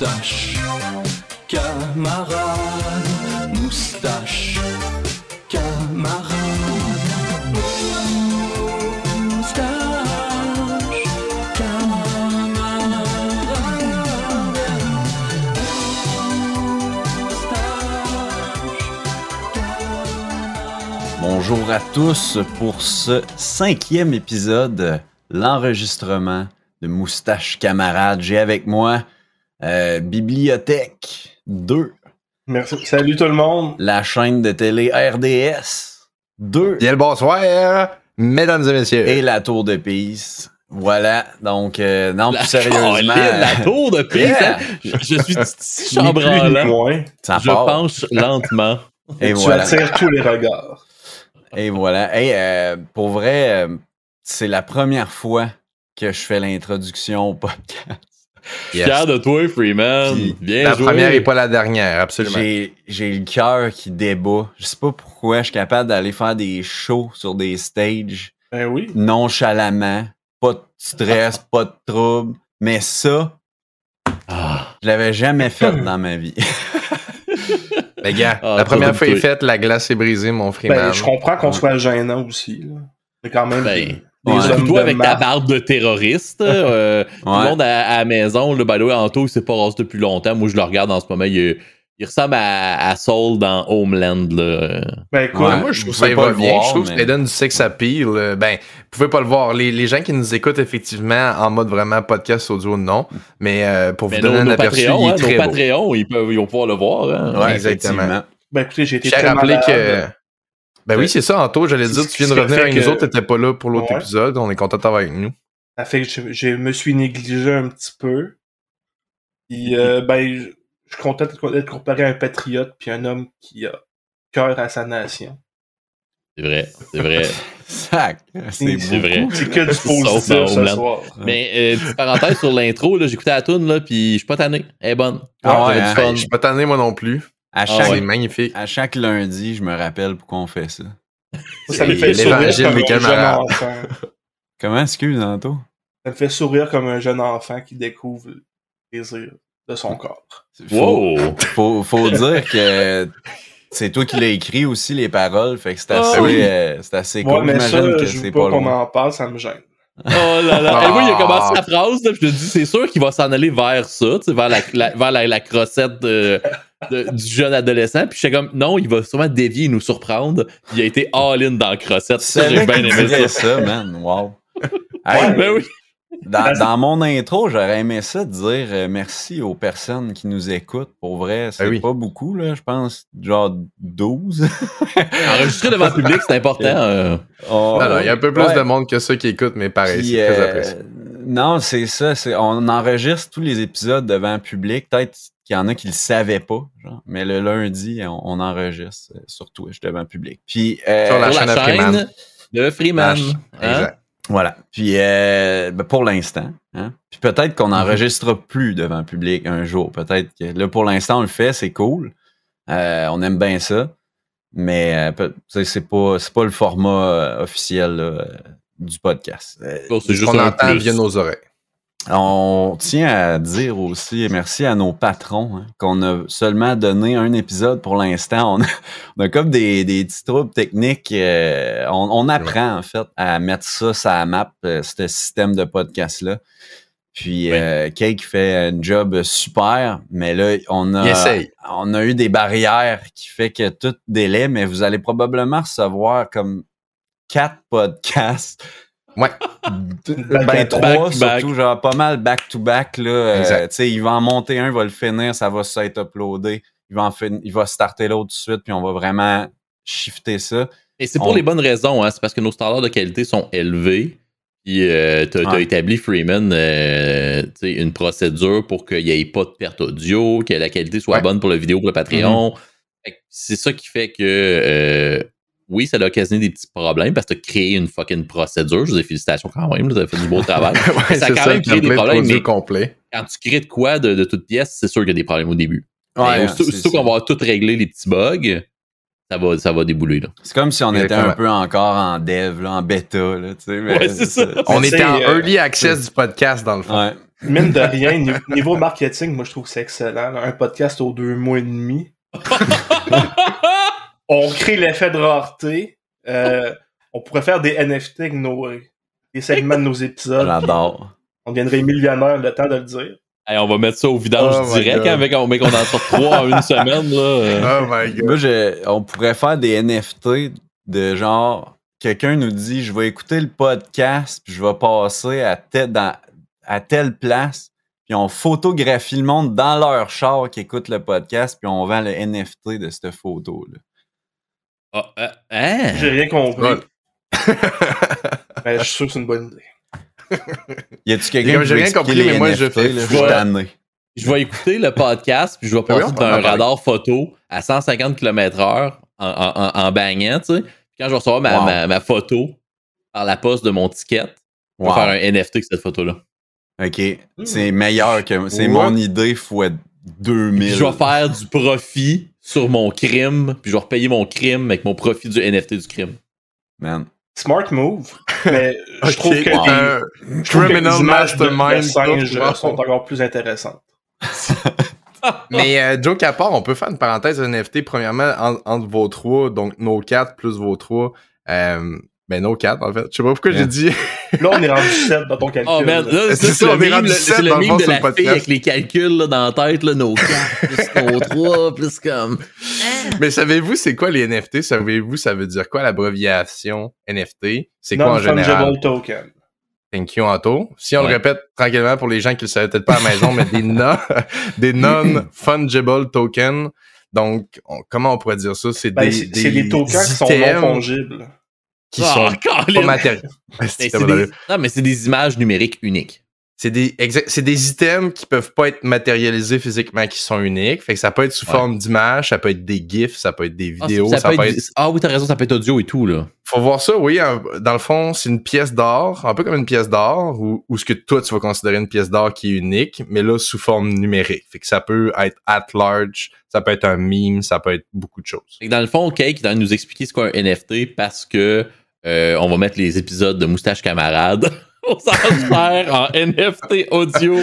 Moustache, camarade, moustache, camarade. Bonjour à tous pour ce cinquième épisode, l'enregistrement de Moustache Camarade. J'ai avec moi euh, Bibliothèque 2, Merci. Salut tout le monde. la chaîne de télé RDS 2 Bien le bonsoir, mesdames et messieurs. et la Tour de Pise. Voilà, donc euh, non, La, plus sérieusement, la tour de piste. Yeah. hein? Je, je suis chambranlant. ça Je part. penche lentement. Et tu voilà. attires tous les regards. Et voilà. Hey, euh, pour vrai, euh, c'est la première fois que je fais l'introduction au podcast. Je suis Fier de toi, Freeman. Puis, Bien la joué. première et pas la dernière, absolument. J'ai, le cœur qui débat. Je sais pas pourquoi je suis capable d'aller faire des shows sur des stages Ben oui. nonchalamment, pas de stress, pas de trouble. Mais ça, Ah, je l'avais jamais fait dans ma vie. Les gars, Ah, la première fois est faite, la glace est brisée, mon Freeman. Ben, je comprends qu'on soit gênant aussi. là. C'est quand même Ben, des, des ouais. hommes toi de avec ta barbe de terroriste. euh, Tout le monde à, à la maison, le balo Anto, il s'est pas rasé depuis longtemps. Moi, je le regarde en ce moment. Il, il ressemble à, à Saul dans Homeland. Là. Ben écoute, Ouais. moi, je trouve Vous ça pas bien. voir, je trouve que ça donne du sex appeal. euh, Ben, vous pouvez pas le voir. Les, les gens qui nous écoutent, effectivement, en mode vraiment podcast audio, non. Mais euh, pour vous Mais donner nos, un nos aperçu, Patreons, il est hein, très nos beau. Patreons, ils, peuvent, ils vont pouvoir le voir. hein. Ouais, exactement. ben écoutez, j'ai été très rappelé malade. que. Ben oui, c'est ça, Anto. J'allais dire, tu viens de revenir avec que- nous autres, t'étais pas là pour l'autre Ouais. épisode. On est content de t'avoir avec nous. Ça fait que je, je me suis négligé un petit peu. Puis, euh, ben, je, je suis content d'être comparé à un patriote puis un homme qui a cœur à sa nation. C'est vrai, c'est vrai. Sac. C'est vrai. C'est que du positif ce soir. Mais euh, petite parenthèse sur l'intro, là, j'écoutais la tune là, puis je suis pas tanné. Elle est bonne. Ah ouais, hein? Je suis pas tanné, moi non plus. À Ah chaque, C'est magnifique. à chaque lundi, je me rappelle pourquoi on fait ça. Ça, ça me C'est fait sourire l'évangile comme des un jeune camarades. enfant. Comment, excuse, Anto? Ça me fait sourire comme un jeune enfant qui découvre le plaisir de son corps. Faut, Wow! faut, faut dire que c'est toi qui l'as écrit aussi, les paroles. Fait que c'est assez, Ah oui. euh, c'est assez Moi, cool. mais ça, que je veux pas pas qu'on loin. en parle, ça me gêne. Oh là là! Ah. Et moi, il a commencé la phrase, là, puis je te dis, c'est sûr qu'il va s'en aller vers ça, tu sais, vers la, la- vers la, la crossette de- de- du jeune adolescent. Puis j'étais comme, non, il va sûrement dévier et nous surprendre. Il a été all-in dans la crossette. Ça, j'ai bien aimé ça. ça, man. Wow. Hey, Ben oui. dans, dans mon intro, j'aurais aimé ça dire euh, merci aux personnes qui nous écoutent. Pour vrai, c'est Ben oui. pas beaucoup, là. Je pense, genre 12. Enregistrer devant le public, c'est important. euh. Oh, Alors, il y a un peu plus ouais. de monde que ceux qui écoutent, mais pareil, c'est très euh, apprécié. non, c'est ça. c'est- on enregistre tous les épisodes devant le public. Peut-être qu'il y en a qui le savaient pas. genre, mais le lundi, on, on enregistre euh, sur Twitch devant le public. Puis, euh, Sur la Sur chaîne la de Freeman. Hein? Exact. Voilà. Puis euh, ben, pour l'instant. Hein? Puis peut-être qu'on n'enregistrera plus devant le public un jour. Peut-être que là, pour l'instant, on le fait, c'est cool. Euh, on aime bien ça. Mais euh, c'est pas, c'est pas le format euh, officiel là, du podcast. Euh, Bon, c'est Ce juste qu'on entend plus. via nos oreilles. On tient à dire aussi merci à nos patrons hein, qu'on a seulement donné un épisode pour l'instant. On, a- on a comme des, des petits troubles techniques. euh, on, on apprend en fait à mettre ça sur la map, euh, ce système de podcast-là. Puis Oui. euh, Cake fait un job super, mais là, a, on a eu des barrières qui fait que tout délai, mais vous allez probablement recevoir comme quatre podcasts Ouais. ben, Back- trois, back to surtout, back. genre pas mal back-to-back. là. Euh, tu il va en monter un, il va le finir, ça va s'être uploadé. Il va, en fin- il va starter l'autre tout de suite, puis on va vraiment shifter ça. Et c'est pour On- les bonnes raisons, hein. c'est parce que nos standards de qualité sont élevés. Puis euh, t'as t'as Ouais. établi, Freeman, euh, tu sais, une procédure pour qu'il n'y ait pas de perte audio, que la qualité soit Ouais. bonne pour la vidéo, pour le Patreon. Fait que C'est ça qui fait que euh, oui, ça a occasionné des petits problèmes parce que tu as créé une fucking procédure. Je vous ai félicitations quand même, tu as fait du beau travail. Ouais, Ça a c'est quand ça, même créé des problèmes, mais- complet. Quand tu crées de quoi de, de toute pièce, c'est sûr qu'il y a des problèmes au début. Ouais, ça. qu'on va tout régler les petits bugs, ça va, ça va débouler. Là. C'est comme si on était un peu encore en dev, là, en bêta. Là, tu sais, mais Ouais, c'est ça. On Mais était en euh, early access du podcast, dans le fond. Ouais. Mine de rien, ni- niveau marketing, moi je trouve que c'est excellent. là. Un podcast aux deux mois et demi. On crée l'effet de rareté. Euh, on pourrait faire des NFT avec nos, euh, des segments de nos épisodes. J'adore. On deviendrait millionnaire, le temps de le dire. Hey, on va mettre ça au vidange Oh direct, hein, avec, on, mec, on en sort trois en une semaine. Là. Oh my god. Moi, je- on pourrait faire des NFT de genre, quelqu'un nous dit, je vais écouter le podcast, puis je vais passer à, dans- à telle place, puis on photographie le monde dans leur char qui écoute le podcast, puis on vend le NFT de cette photo-là. Ah, euh, hein? J'ai rien compris. Ouais. Mais je suis sûr que c'est une bonne idée. Y a-tu quelqu'un qui j'ai rien compris, les mais moi, je NFT, là? je tanné. Je vais écouter le podcast, puis je vais Ah passer d'un parler. radar photo à 150 km/h en, en, en, en bangant, tu sais. Puis quand je vais recevoir ma, Wow. ma, ma photo par la poste de mon ticket, je vais Wow. faire un NFT avec cette photo-là. OK. C'est meilleur que... C'est Ouais. mon idée fois 2000. Puis je vais faire du profit sur mon crime, puis je vais repayer mon crime avec mon profit du NFT du crime. Man. Smart move. Mais je trouve que un les, je trouve que les criminal images de, de singes sont encore plus intéressantes. Mais euh, joke à part, on peut faire une parenthèse NFT. Premièrement, en- entre vos trois, donc nos quatre plus vos trois. Euh, ben, nos quatre, en fait. Je sais pas pourquoi Yeah. j'ai dit. Là, on est rendu 7 dans ton calcul. Oh man, là. C'est ça, le on est rendu c'est le dans le meme fond de la fille avec les calculs là, dans la tête, là, nos 4, plus nos 3, plus comme... Mais savez-vous, c'est quoi les NFT? Savez-vous, ça veut dire quoi l'abréviation NFT? C'est quoi en général? Non-fungible token. Thank you, Anto. Si on Ouais. le répète tranquillement pour les gens qui le savaient peut-être pas à la maison, mais des, non, des non-fungible tokens. Donc, on- comment on pourrait dire ça? C'est Ben, des, c'est c'est des tokens qui sont non fongibles. Qui Ah, sont Colin! pas matériels. C'est c'est des- Non, mais c'est des images numériques uniques. C'est des, c'est des items qui peuvent pas être matérialisés physiquement, qui sont uniques. Fait que ça peut être sous Ouais. forme d'image, ça peut être des GIFs, ça peut être des Ah, vidéos, ça ça, peut peut être- être... ah oui, t'as raison, ça peut être audio et tout, là. Faut voir ça, oui. Dans le fond, c'est une pièce d'or, un peu comme une pièce d'or, ou, ou ce que toi, tu vas considérer une pièce d'or qui est unique, mais là, sous forme numérique. Fait que ça peut être at large, ça peut être un meme, ça peut être beaucoup de choses. Fait que dans le fond, Cake est en train de nous expliquer ce qu'est un NFT parce que euh, on va mettre les épisodes de Moustache Camarade au faire en NFT audio.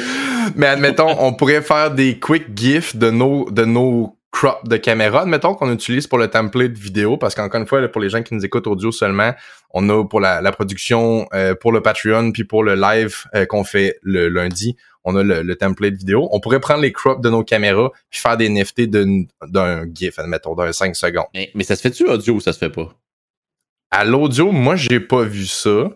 Mais admettons, on pourrait faire des quick gifs de nos, de nos crops de caméra, admettons qu'on utilise pour le template vidéo, parce qu'encore une fois, pour les gens qui nous écoutent audio seulement, on a pour la, la production, euh, pour le Patreon, puis pour le live euh, qu'on fait le lundi, on a le, le template vidéo. On pourrait prendre les crops de nos caméras, puis faire des NFT d'un gif, admettons, d'un 5 secondes. Mais, mais ça se fait-tu audio ou ça se fait pas? À l'audio, moi, j'ai pas vu ça.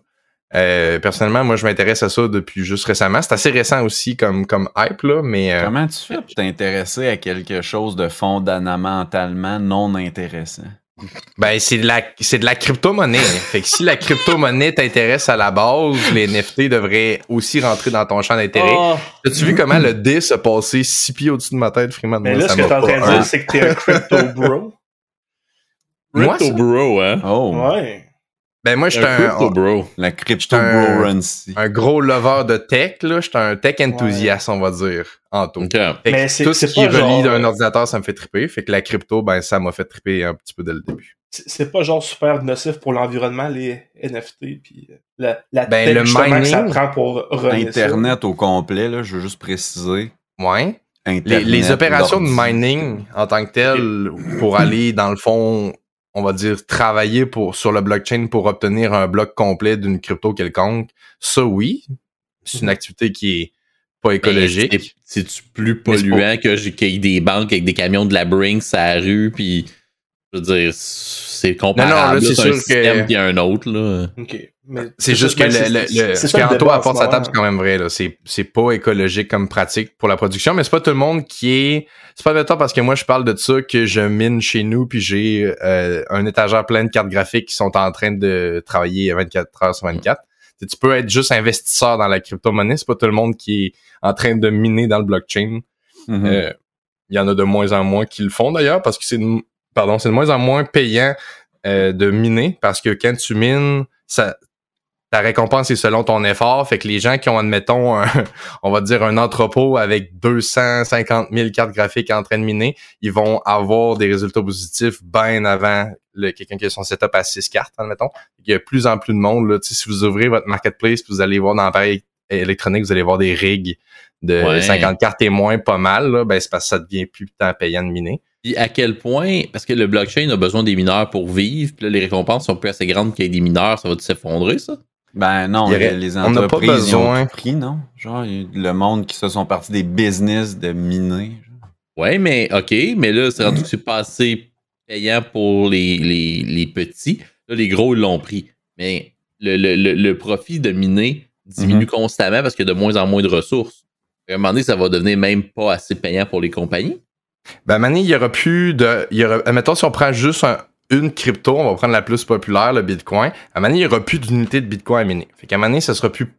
Euh, personnellement, moi, je m'intéresse à ça depuis juste récemment. C'est assez récent aussi comme, comme hype, là, mais... euh, Comment tu fais pour t'intéresser à quelque chose de fondamentalement non intéressant? Ben, c'est de la, c'est de la crypto-monnaie. fait que si la crypto-monnaie t'intéresse à la base, les NFT devraient aussi rentrer dans ton champ d'intérêt. Oh, As-tu vu comment le dé se passait six pieds au-dessus de ma tête, Freeman? Mais Moi, là, ça ce que t'es en train de dire, c'est que t'es un crypto bro. Moi, Crypto ça? Bro, hein? Oh, Ouais. Ben, moi, j'étais Un un, Crypto Bro. la crypto un- un gros lover de tech, là. J'étais un tech enthousiaste, on va dire, en tout. Mais tout ce qui relie d'un ordinateur, ça me fait triper. Fait que la crypto, ben, ça m'a fait triper un petit peu dès le début. C'est pas genre super nocif pour l'environnement, les NFT, puis euh, la, la Ben, tech, le que ça mining, prend pour runner ça. Internet au complet, là, je veux juste préciser. Ouais. Les, Internet, les opérations de mining en tant que telles, pour aller dans le fond, on va dire travailler pour sur le blockchain pour obtenir un bloc complet d'une crypto quelconque, ça oui, c'est une activité qui est pas écologique. Mais c'est- C'est-tu plus polluant que j'ai- qu'il y ait des banques avec des camions de la Brinks à la rue, puis je veux dire, c'est comparable. Non, c'est un sûr que- système puis un autre, là. Ok. Mais C'est juste que mais le, le, c'est- le- c'est ce qu'Anto apporte sa table, c'est quand même vrai. Là. C'est, c'est pas écologique comme pratique pour la production, mais c'est pas tout le monde qui est. C'est pas admettons parce que moi je parle de ça que je mine chez nous puis j'ai euh, un étagère plein de cartes graphiques qui sont en train de travailler 24 heures sur 24. Tu peux être juste investisseur dans la crypto-monnaie, c'est pas tout le monde qui est en train de miner dans le blockchain. Mhm. Euh, Il y en a de moins en moins qui le font d'ailleurs parce que c'est de- pardon, c'est de moins en moins payant euh, de miner parce que quand tu mines, ça ta récompense est selon ton effort. Fait que les gens qui ont, admettons, un- on va dire un entrepôt avec 250 000 cartes graphiques en train de miner, ils vont avoir des résultats positifs bien avant le, quelqu'un qui a son setup à 6 cartes, admettons. Il y a de plus en plus de monde. Là. Si vous ouvrez votre marketplace, vous allez voir dans pareil électronique, vous allez voir des rigs de Ouais. 50 cartes et moins, pas mal, là, ben, c'est parce que ça devient plus tant payant de miner. Puis à quel point, parce que le blockchain a besoin des mineurs pour vivre, puis là, les récompenses sont plus assez grandes qu'il y ait des mineurs, ça va s'effondrer, ça? Ben non, aurait- les on n'a pas entreprises ont besoin. tout pris, non? Genre, le monde qui se sont partis des business de miner. Ouais, mais OK, mais là, c'est rendu que c'est pas assez payant pour les, les, les petits. Là, les gros, ils l'ont pris. Mais le, le, le, le profit de miner diminue constamment parce qu'il y a de moins en moins de ressources. À un moment donné, ça va devenir même pas assez payant pour les compagnies. Ben, Mané, il y aura plus de. Il y aura, admettons, si on prend juste un- une crypto, on va prendre la plus populaire, le Bitcoin. À Mané, il y aura plus d'unités de Bitcoin à miner. Fait qu'à Mané, ça sera plus.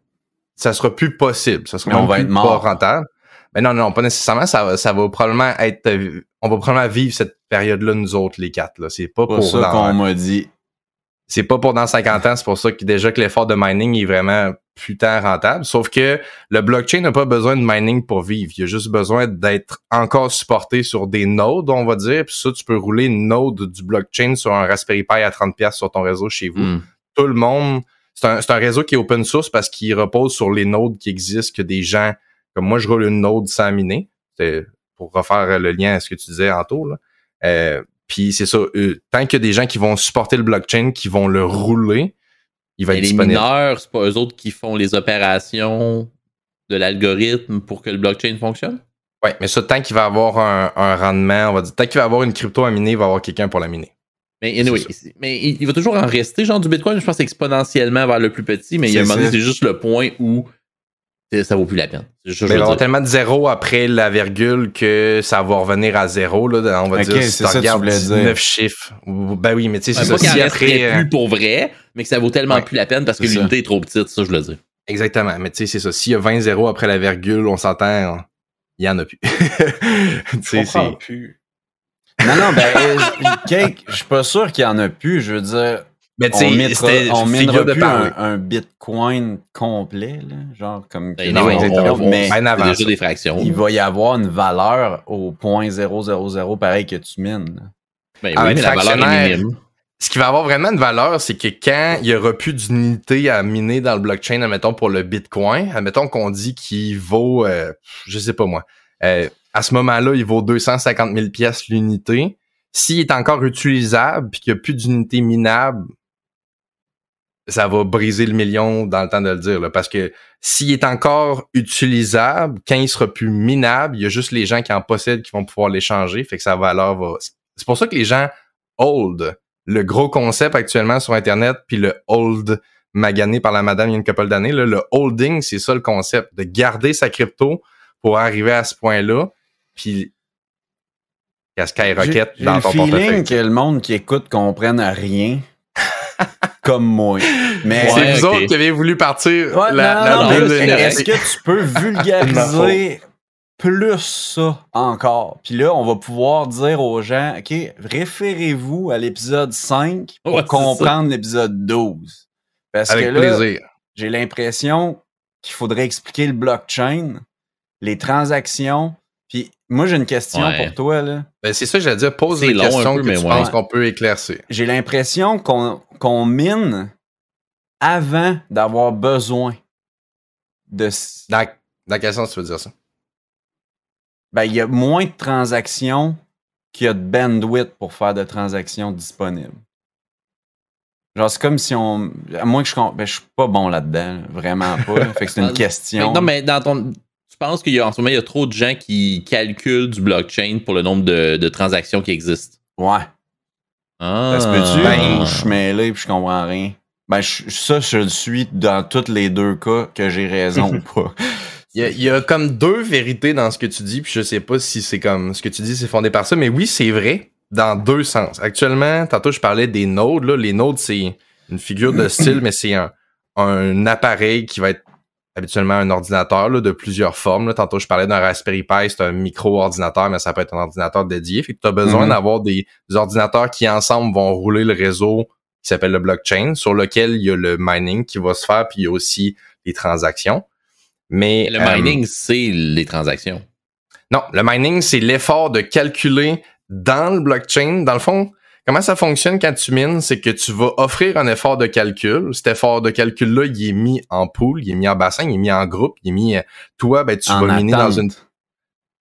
Ça sera plus possible. Ça sera Mais on va plus être mort. pas rentable. Mais non, non, pas nécessairement. Ça, va- ça va probablement être. On va probablement vivre cette période-là, nous autres, les quatre. Là. C'est pas Pour pour. ça qu'on m'a dit. C'est pas pour dans 50 ans, c'est pour ça que déjà que l'effort de mining est vraiment putain rentable. Sauf que le blockchain n'a pas besoin de mining pour vivre. Il a juste besoin d'être encore supporté sur des nodes, on va dire. Puis ça, tu peux rouler une node du blockchain sur un Raspberry Pi à 30$ piastres sur ton réseau chez vous. Hmm. Tout le monde. C'est un, réseau qui est open source parce qu'il repose sur les nodes qui existent, que des gens, comme moi, je roule une node sans miner. C'est pour refaire le lien à ce que tu disais, Anto, là. Euh, puis c'est ça, euh, tant qu'il y a des gens qui vont supporter le blockchain, qui vont le rouler, il va être les disponible. mineurs, c'est pas eux autres qui font les opérations de l'algorithme pour que le blockchain fonctionne? Ouais, mais ça, tant qu'il va avoir un, un rendement, on va dire, tant qu'il va avoir une crypto à miner, il va avoir quelqu'un pour la miner. Mais anyway, mais il, il va toujours en rester genre du Bitcoin, je pense exponentiellement vers le plus petit, mais il y a un C'est moment c'est juste le point où ça vaut plus la peine. Mais je avoir dire. tellement de zéro après la virgule que ça va revenir à zéro, là, on va dire, si ça que tu regardes voulais dire. 19 chiffres. Ben oui, mais tu sais, c'est pas ça. en Si après, euh, plus pour vrai, mais que ça vaut tellement Ouais. plus la peine parce que l'unité est trop petite, ça je le dis. Exactement. Mais tu sais, c'est ça. S'il y a 20 zéros après la virgule, on s'entend, il y en a plus. Tu Je sais, plus. Non, non, ben, euh, Cake, je suis pas sûr qu'il y en a plus. Je veux dire, Mais tu on sais, mettra, on minera de plus un, un bitcoin complet, là, genre comme Ben, non, on- on- mais avant ça. des fractions. il va y avoir une valeur au point 000 pareil que tu mines. Ben oui, mais la valeur est fractionnaire. minime. Ce qui va avoir vraiment une valeur, c'est que quand il y aura plus d'unités à miner dans le blockchain, admettons pour le Bitcoin, admettons qu'on dit qu'il vaut, euh, je sais pas moi, euh, à ce moment-là, il vaut 250 000 pièces l'unité. S'il est encore utilisable puis qu'il n'y a plus d'unités minables, ça va briser le million dans le temps de le dire. là, parce que s'il est encore utilisable, quand il sera plus minable, il y a juste les gens qui en possèdent qui vont pouvoir l'échanger. Fait que sa valeur va. C'est pour ça que les gens hold. Le gros concept actuellement sur Internet, puis le hold magané par la madame il y a une couple d'années, là, le holding, c'est ça le concept, de garder sa crypto pour arriver à ce point-là, puis qu'elle skyrocket J'ai dans le ton feeling portefeuille. que le monde qui écoute comprenne rien. Comme moi. Mais C'est Ouais, vous autres qui avez voulu partir Ouais, la, non, la est-ce que tu peux vulgariser plus ça? Encore? Puis là, on va pouvoir dire aux gens, OK, référez-vous à l'épisode 5 pour Ouais, comprendre l'épisode 12. Parce Avec que là, plaisir. j'ai l'impression qu'il faudrait expliquer le blockchain, les transactions. Puis moi, j'ai une question Ouais. pour toi. Là. Ben, c'est ça que j'allais dire. Pose un questions peu, que mais tu ouais. penses qu'on peut éclaircir. J'ai l'impression qu'on qu'on mine avant d'avoir besoin de... Dans, dans quel sens tu veux dire ça? Ben, il y a moins de transactions qu'il y a de bandwidth pour faire de transactions disponibles. Genre, c'est comme si on. À moins que je. Ben, je suis pas bon là-dedans. là. Vraiment pas. Fait que c'est une question. Non, mais dans ton. Tu penses qu'il y a en ce moment, il y a trop de gens qui calculent du blockchain pour le nombre de, de transactions qui existent? Ouais. Ah. Ça se peut-tu? Ben- ou je suis mêlé puis je comprends rien. Ben, je- ça, je le suis dans tous les deux cas que j'ai raison ou pas. Il y, a, il y a comme deux vérités dans ce que tu dis, puis je sais pas si c'est comme ce que tu dis, c'est fondé par ça, mais oui, c'est vrai dans deux sens. Actuellement, tantôt je parlais des nodes. Là. Les nodes, c'est une figure de style, mais c'est un, un appareil qui va être habituellement un ordinateur là, de plusieurs formes. Là. Tantôt, je parlais d'un Raspberry Pi, c'est un micro-ordinateur, mais ça peut être un ordinateur dédié. Fait que tu as besoin Mhm. d'avoir des, des ordinateurs qui ensemble vont rouler le réseau qui s'appelle le blockchain, sur lequel il y a le mining qui va se faire, puis il y a aussi les transactions. Mais Le euh, mining, c'est les transactions. non, le mining, c'est l'effort de calculer dans le blockchain. Dans le fond, Comment ça fonctionne quand tu mines, c'est que tu vas offrir un effort de calcul. Cet effort de calcul-là, il est mis en pool, il est mis en bassin, il est mis en groupe, il est mis. euh, Toi, ben, tu En vas miner dans une.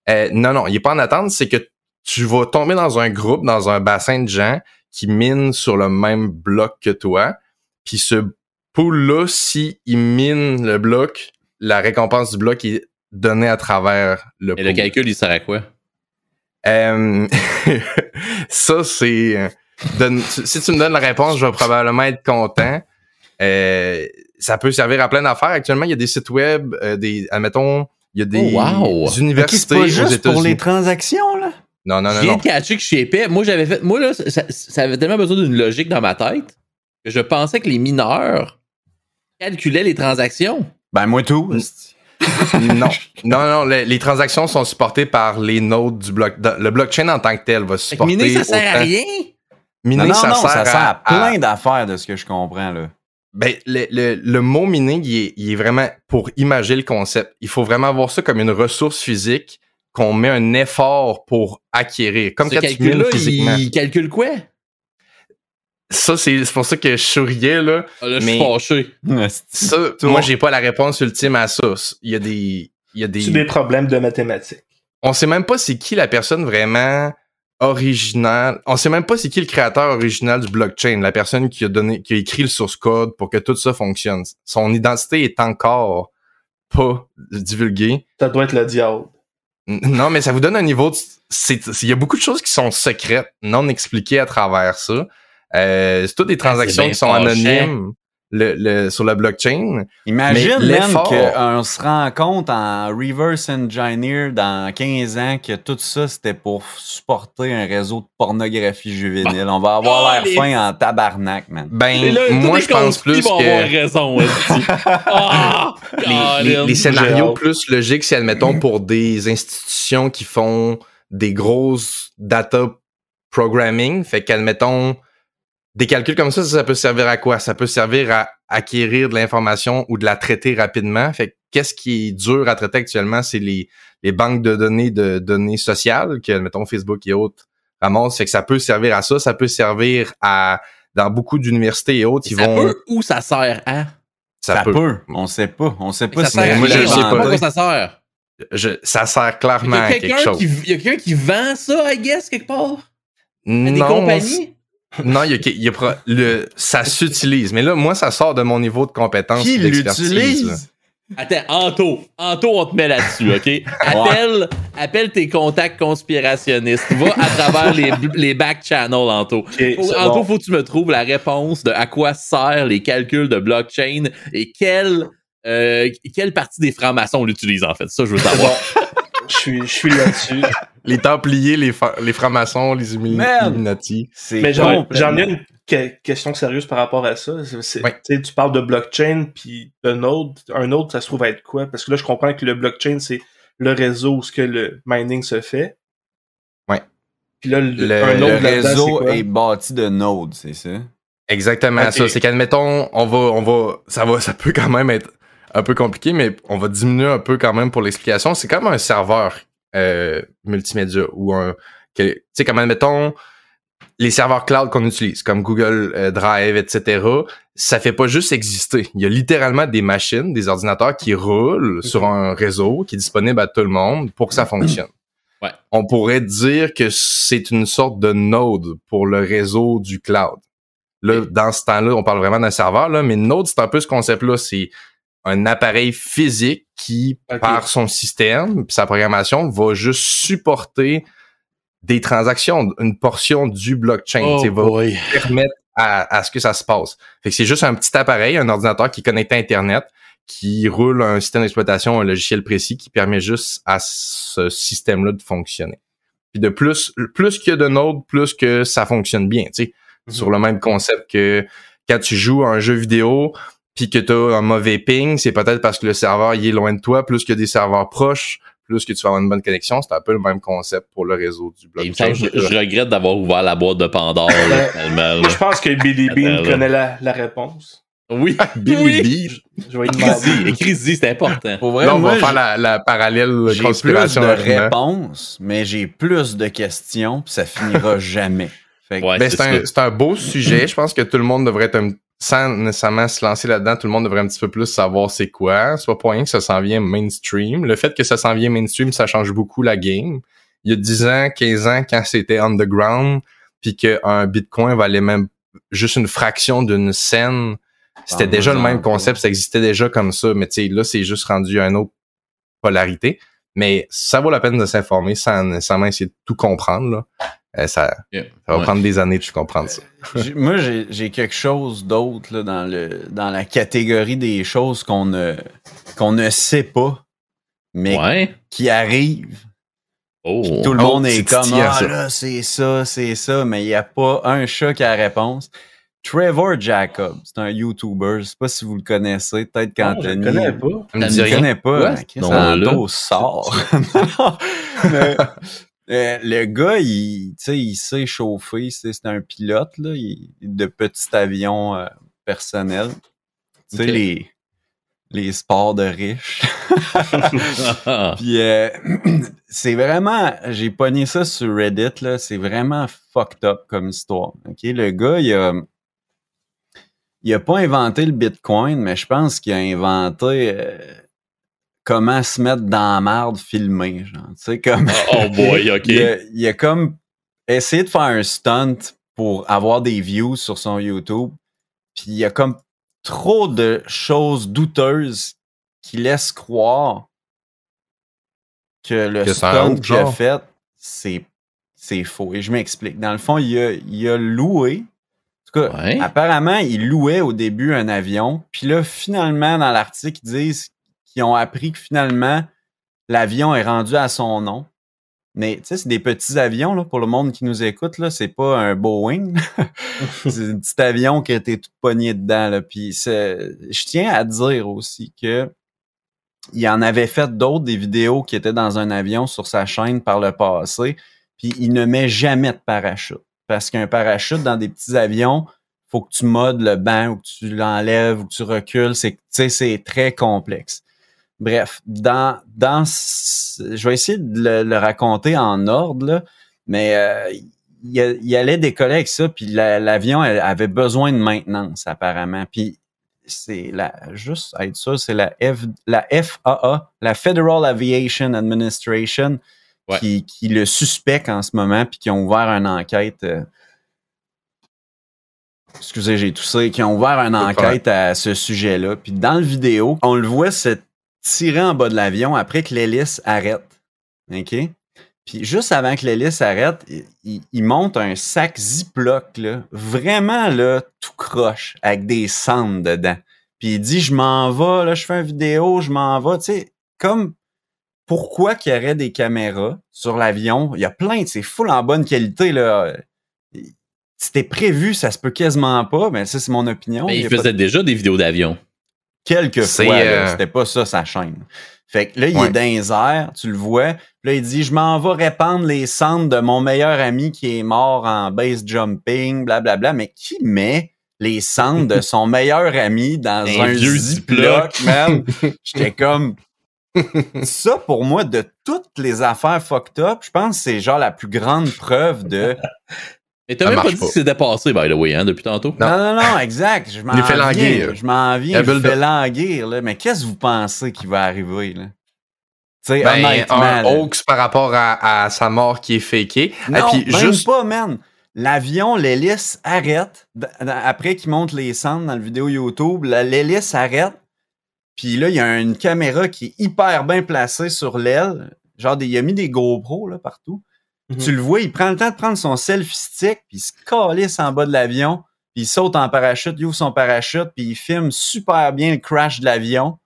Euh, non, non, il est pas en attente, c'est que tu vas tomber dans un groupe, dans un bassin de gens qui minent sur le même bloc que toi. Puis ce pool-là, si il mine le bloc, la récompense du bloc est donnée à travers le Et pool. le calcul, il sert à quoi? Euh, ça, c'est. Donne- si tu me donnes la réponse, je vais probablement être content. Euh, ça peut servir à plein d'affaires. Actuellement, il y a des sites web, euh, des, admettons, il y a des Oh, wow. Universités pas aux juste pour les États-Unis. transactions, là? Non, non, Je non, viens non. de catcher que je suis épais. Moi, j'avais fait. Moi, là, ça, ça avait tellement besoin d'une logique dans ma tête que je pensais que les mineurs calculaient les transactions. Ben, moi, tout. non, non, non. Les, les transactions sont supportées par les nodes du bloc. Le blockchain en tant que tel va supporter. miner, ça sert à rien? Miner, non, non, ça, non, sert ça sert à, à plein d'affaires de ce que je comprends, là. Ben, le, le, le mot miner, il est, il est vraiment pour imager le concept. Il faut vraiment voir ça comme une ressource physique qu'on met un effort pour acquérir. Comme Ce quand tu mines calcul-là, physiquement. il calcule quoi? Ça, c'est c'est pour ça que je souriais, là. Ah, là, je suis fâché. Ça, moi, j'ai pas la réponse ultime à ça. Il y a des... Il y a des... C'est des problèmes de mathématiques. On sait même pas c'est qui la personne vraiment originale. On sait même pas c'est qui le créateur original du blockchain, la personne qui a donné, qui a écrit le source code pour que tout ça fonctionne. Son identité est encore pas divulguée. Ça doit être le diable. Non, mais ça vous donne un niveau Il y a beaucoup de choses qui sont secrètes, non expliquées à travers ça. Euh, c'est toutes des transactions Ah, bien qui sont anonymes le, le- sur le blockchain. Imagine même qu'on se rend compte en reverse engineer dans 15 ans que tout ça c'était pour supporter un réseau de pornographie juvénile. On va avoir l'air les- fin en tabarnak, man. Ben, là, moi, je pense plus vont avoir que raison. Ah, les, les- scénarios plus logiques, c'est, admettons, pour des institutions qui font des grosses data programming. Fait qu'admettons, des calculs comme ça, ça, ça peut servir à quoi? Ça peut servir à acquérir de l'information ou de la traiter rapidement. Fait que qu'est-ce qui est dur à traiter actuellement? C'est les, les banques de données de données sociales que, admettons, Facebook et autres ramassent. Fait que ça peut servir à ça. Ça peut servir à, dans beaucoup d'universités et autres, ils ça vont, peut ou ça sert à? Ça, peut. On sait pas. On sait pas ça si sert moi, je sais pas. ça sert. je, ça sert clairement à quelque chose. il y a quelqu'un qui vend ça, I guess, quelque part? À des Non, compagnies? Non, il y a, il y a pro- le, ça s'utilise. Mais là, moi, ça sort de mon niveau de compétence qui l'utilise? Attends, Anto, Anto, on te met là-dessus, OK? Appelle, appelle tes contacts conspirationnistes. Va à travers les, les back channels, Anto. Ok, Faut- Anto, bon. faut que tu me trouves la réponse de à quoi servent les calculs de blockchain et quelle, euh, quelle partie des francs-maçons l'utilise, en fait. Ça, je veux savoir. Je suis, je suis là-dessus. Les Templiers, les, les francs-maçons, les. Illuminati. C'est Mais j'en ai une que- question sérieuse par rapport à ça. Ouais. tu parles de blockchain, puis de node. Un node, ça se trouve être quoi? Parce que là, je comprends que le blockchain, c'est le réseau où ce que le mining se fait. Ouais. Puis là, le, Le- un Le node réseau quoi? est bâti de nodes, c'est ça? Exactement ça. C'est qu'admettons, on va, on va, ça va, ça peut quand même être un peu compliqué, mais on va diminuer un peu quand même pour l'explication. C'est comme un serveur euh, multimédia ou un, tu sais, comme admettons les serveurs cloud qu'on utilise, comme Google euh, Drive, etc. Ça fait pas juste exister. Il y a littéralement des machines, des ordinateurs qui roulent sur un réseau qui est disponible à tout le monde pour que ça fonctionne. Ouais. On pourrait dire que c'est une sorte de node pour le réseau du cloud. Là, dans ce temps-là, on parle vraiment d'un serveur, là, mais Node, c'est un peu ce concept-là. C'est un appareil physique qui, par son système, sa programmation, va juste supporter des transactions, une portion du blockchain. Oh va boy. permettre à, à ce que ça se passe. Fait que c'est juste un petit appareil, un ordinateur qui est connecté à Internet, qui roule un système d'exploitation, un logiciel précis qui permet juste à ce système-là de fonctionner. Puis de plus, plus qu'il y a de nodes, plus que ça fonctionne bien, tu sais. Mhm. Sur le même concept que quand tu joues à un jeu vidéo, puis que tu as un mauvais ping, c'est peut-être parce que le serveur il est loin de toi, plus que des serveurs proches, plus que tu vas avoir une bonne connexion. C'est un peu le même concept pour le réseau du Il me semble blockchain. je, je regrette d'avoir ouvert la boîte de Pandore, là, finalement, Moi, je pense que Billy Bean connaît la, la réponse. Oui, Billy oui. B. Je vais lui demander. Écris-y, écris-y, c'est important. Pour vrai, Là, on va faire la, la parallèle j'ai plus conspiration de réponses, mais j'ai plus de questions, puis ça finira jamais. Ouais, Ben, c'est un, un beau sujet. Je pense que tout le monde devrait être un, sans nécessairement se lancer là-dedans, tout le monde devrait un petit peu plus savoir c'est quoi. C'est pas pour rien que ça s'en vient mainstream. Le fait que ça s'en vient mainstream, ça change beaucoup la game. Il y a 10 ans, 15 ans, quand c'était underground, puis qu'un bitcoin valait même juste une fraction d'une scène, c'était déjà le même concept, ça existait déjà comme ça. Mais tu sais, là, c'est juste rendu à une autre polarité. Mais ça vaut la peine de s'informer sans nécessairement essayer de tout comprendre. Là. Euh, ça, Yeah. ça va Ouais. prendre des années de comprendre ça. J'ai- Moi, j'ai quelque chose d'autre là, dans, le, dans la catégorie des choses qu'on ne, qu'on ne sait pas, mais Ouais. qui arrivent. Oh. Tout le Oh, monde est c'est comme Ah ça. là, c'est ça, c'est ça, mais il n'y a pas un chat qui a la réponse. Trevor Jacob, c'est un YouTuber. Je sais pas si vous le connaissez, peut-être Non, je qu'Anthony. le connais pas. Je rien? connais pas. Ouais, Chris, non, Anto là. sort. Non, mais, euh, le gars, il, tu sais, il sait chauffer. C'est un pilote là, il- de petits avions euh, personnels. Tu sais, les, les sports de riches. Puis euh, c'est vraiment, j'ai pogné ça sur Reddit là, c'est vraiment fucked up comme histoire. Ok, le gars il a, il a pas inventé le Bitcoin, mais je pense qu'il a inventé euh, comment se mettre dans la marde filmé, genre, tu sais comme. oh boy, ok. il, a, il a comme essayé de faire un stunt pour avoir des views sur son YouTube, puis il y a comme trop de choses douteuses qui laissent croire que le Que stunt qu'il a fait, c'est, c'est faux. Et je m'explique. Dans le fond, il a, il a loué. En tout cas, Ouais. apparemment, il louait au début un avion. Puis là, finalement, dans l'article, ils disent ont appris que finalement, l'avion est rendu à son nom. Mais tu sais, c'est des petits avions, là, pour le monde qui nous écoute, là, c'est pas un Boeing. c'est un petit avion qui a été tout pogné dedans. Puis je tiens à dire aussi que il en avait fait d'autres des vidéos qui étaient dans un avion sur sa chaîne par le passé. Puis il ne met jamais de parachute. Parce qu'un parachute dans des petits avions, faut que tu modes le banc ou que tu l'enlèves ou que tu recules. C'est, tu sais, c'est très complexe. Bref, dans, dans, je vais essayer de le, le raconter en ordre, là, mais euh, il, il allait décoller avec ça, puis la- l'avion avait besoin de maintenance apparemment. Puis c'est la, juste à être sûr, c'est la, F, la FAA, la Federal Aviation Administration, Ouais. qui, qui le suspecte en ce moment, puis qui ont ouvert une enquête. euh, excusez, j'ai toussé, qui ont ouvert une enquête à ce sujet-là. Puis dans le vidéo, on le voit se tirer en bas de l'avion après que l'hélice arrête. OK? Puis juste avant que l'hélice arrête, il, il- il monte un sac Ziploc, là, vraiment là, tout croche, avec des cendres dedans. Puis il dit, je m'en vais, là, je fais une vidéo, je m'en vais. Tu sais, comme pourquoi qu'il y aurait des caméras sur l'avion? Il y a plein, c'est full en bonne qualité, là. C'était prévu, ça se peut quasiment pas, mais ça, c'est mon opinion. Mais Il y il faisait déjà des vidéos d'avion. Quelques fois, euh, c'était pas ça sa chaîne. Fait que là, il Ouais. est dans les airs, tu le vois. Puis là, il dit, je m'en vais répandre les cendres de mon meilleur ami qui est mort en base jumping, blablabla. Mais qui met les cendres de son meilleur ami dans Un un, vieux ziploc, man? J'étais comme... Ça, pour moi, de toutes les affaires fucked up, je pense que c'est genre la plus grande preuve de... Mais t'as même pas dit pas. que c'était passé, by the way, hein, depuis tantôt. Non. Non, non, non, exact. Je m'en Il fait viens. languir. Je m'en Il viens, je fais languir, là. Mais qu'est-ce que vous pensez qui va arriver, là? Tu sais, Ben, honnêtement. un là. hoax par rapport à, à sa mort qui est fakée. Non, Et puis, même juste, pas, man. L'avion, l'hélice arrête. Après qu'il monte les cendres dans la vidéo YouTube, la- l'hélice arrête. Puis là, il y a une caméra qui est hyper bien placée sur l'aile. Genre, des- il a mis des GoPro là, partout. Mhm. Tu le vois, il prend le temps de prendre son selfie stick, puis il se calisse en bas de l'avion, puis il saute en parachute, il ouvre son parachute, puis il filme super bien le crash de l'avion.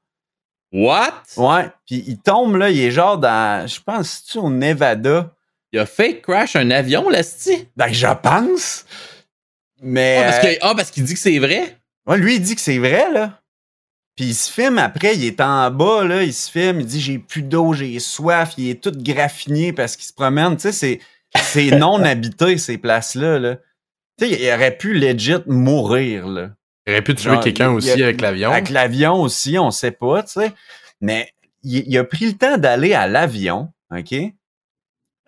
What? Ouais, puis il tombe là, il est genre dans, je pense, tu au Nevada? Il a fake crash un avion, Lasti? Ben, je pense. Mais Ah, parce euh, ah, parce qu'il dit que c'est vrai? ouais, lui, il dit que c'est vrai, là. Puis il se filme après, il est en bas, là, il se filme, il dit j'ai plus d'eau, j'ai soif, il est tout graffiné parce qu'il se promène. Tu sais, c'est, non habité, ces places-là, là. Tu sais, il aurait pu legit mourir, là. il aurait pu tuer quelqu'un aussi avec l'avion. Avec l'avion aussi, on sait pas, tu sais. Mais il, il a pris le temps d'aller à l'avion, OK?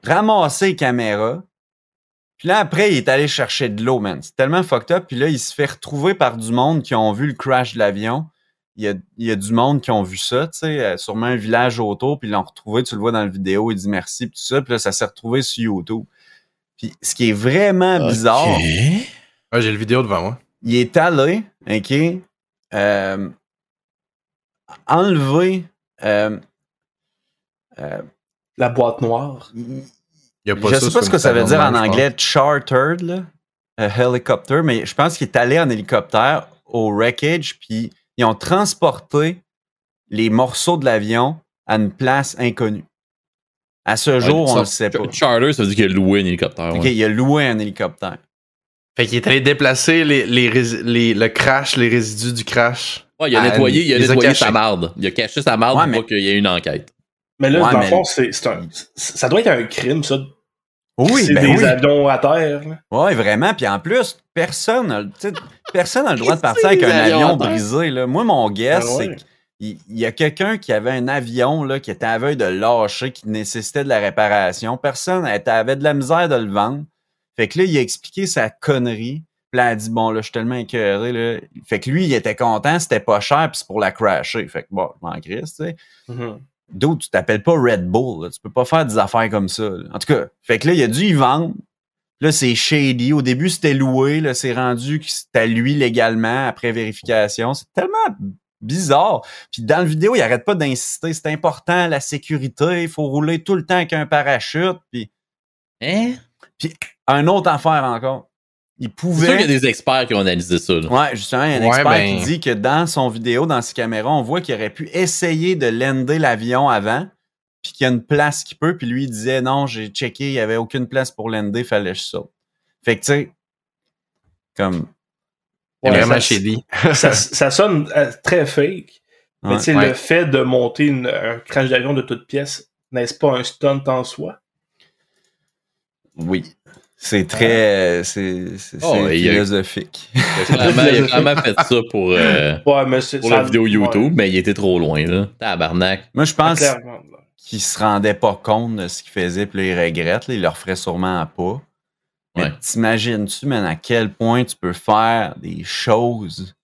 Ramasser les caméras, Puis là, après, il est allé chercher de l'eau, man. C'est tellement fucked up. Puis là, il se fait retrouver par du monde qui ont vu le crash de l'avion. Il y, a, il y a du monde qui ont vu ça, tu sais, euh, sûrement un village autour, puis ils l'ont retrouvé, tu le vois dans la vidéo, il dit merci, puis tout ça, puis là, ça s'est retrouvé sur YouTube. Puis ce qui est vraiment bizarre. Ah, j'ai le vidéo devant moi. il est allé, OK, euh, enlever, euh, euh, La boîte noire. y a pas je ça sais pas ce que ça veut dire en anglais, chartered, là, helicopter, mais je pense qu'il est allé en hélicoptère au wreckage, puis ils ont transporté les morceaux de l'avion à une place inconnue. À ce jour, on Ça, le sait pas. Charter, ça veut dire qu'il a loué un hélicoptère. OK, ouais. il a loué un hélicoptère. Fait qu'il est allé déplacer les, les, le crash, les résidus du crash. Ouais, il a nettoyé, il a il les a nettoyé sa marde. Il a caché sa marde Ouais, pour mais- pas qu'il y ait une enquête. Mais là, Ouais, dans mais- le fond, c'est- ça doit être un crime, ça. Oui, c'est ben des oui. avions à terre. Oui, vraiment. Puis en plus, personne n'a personne a le droit de partir avec un avion brisé. Là. Moi, mon guess, ouais. c'est qu'il il y a quelqu'un qui avait un avion là, qui était à veille de lâcher, qui nécessitait de la réparation. Personne était- avait de la misère de le vendre. Fait que là, il a expliqué sa connerie. Puis là, il a dit, bon, là, je suis tellement écœuré. Là. Fait que lui, il était content, c'était pas cher, puis c'est pour la crasher. Fait que bon, je m'en crisse, tu sais. Mhm. D'autres, tu t'appelles pas Red Bull. là. Tu peux pas faire des affaires comme ça. là. En tout cas, fait que là, il a dû y vendre. Là, c'est shady. Au début, c'était loué. Là, c'est rendu que à lui légalement après vérification. C'est tellement bizarre. Puis dans la vidéo, il arrête pas d'insister. C'est important, la sécurité. Il faut rouler tout le temps avec un parachute. Puis Hein? un autre affaire encore. Il C'est sûr qu'il y a pouvait... des experts qui ont analysé ça. là. Ouais, justement, il y a un Ouais, expert ben- qui dit que dans son vidéo, dans ses caméras, on voit qu'il aurait pu essayer de lander l'avion avant, puis qu'il y a une place qui peut, puis lui, il disait non, j'ai checké, il n'y avait aucune place pour lander, fallait que je saute. Fait que, tu sais, comme. Ouais, vraiment ça- shady. ça, ça sonne euh, très fake. Mais Ouais. tu sais, Ouais. le fait de monter une- un crash d'avion de toute pièce, n'est-ce pas un stunt en soi? Oui. C'est très. C'est c'est- Oh, philosophique. Il a clairement, il a clairement fait ça pour, euh, Ouais, mais c'est pour ça- la vidéo YouTube, ouais, mais il était trop loin. Là. Tabarnak. Moi, je pense clairement, là. qu'il se rendait pas compte de ce qu'il faisait, puis là, il regrette. là, il le referait sûrement pas. Mais Ouais. t'imagines-tu, man, à quel point tu peux faire des choses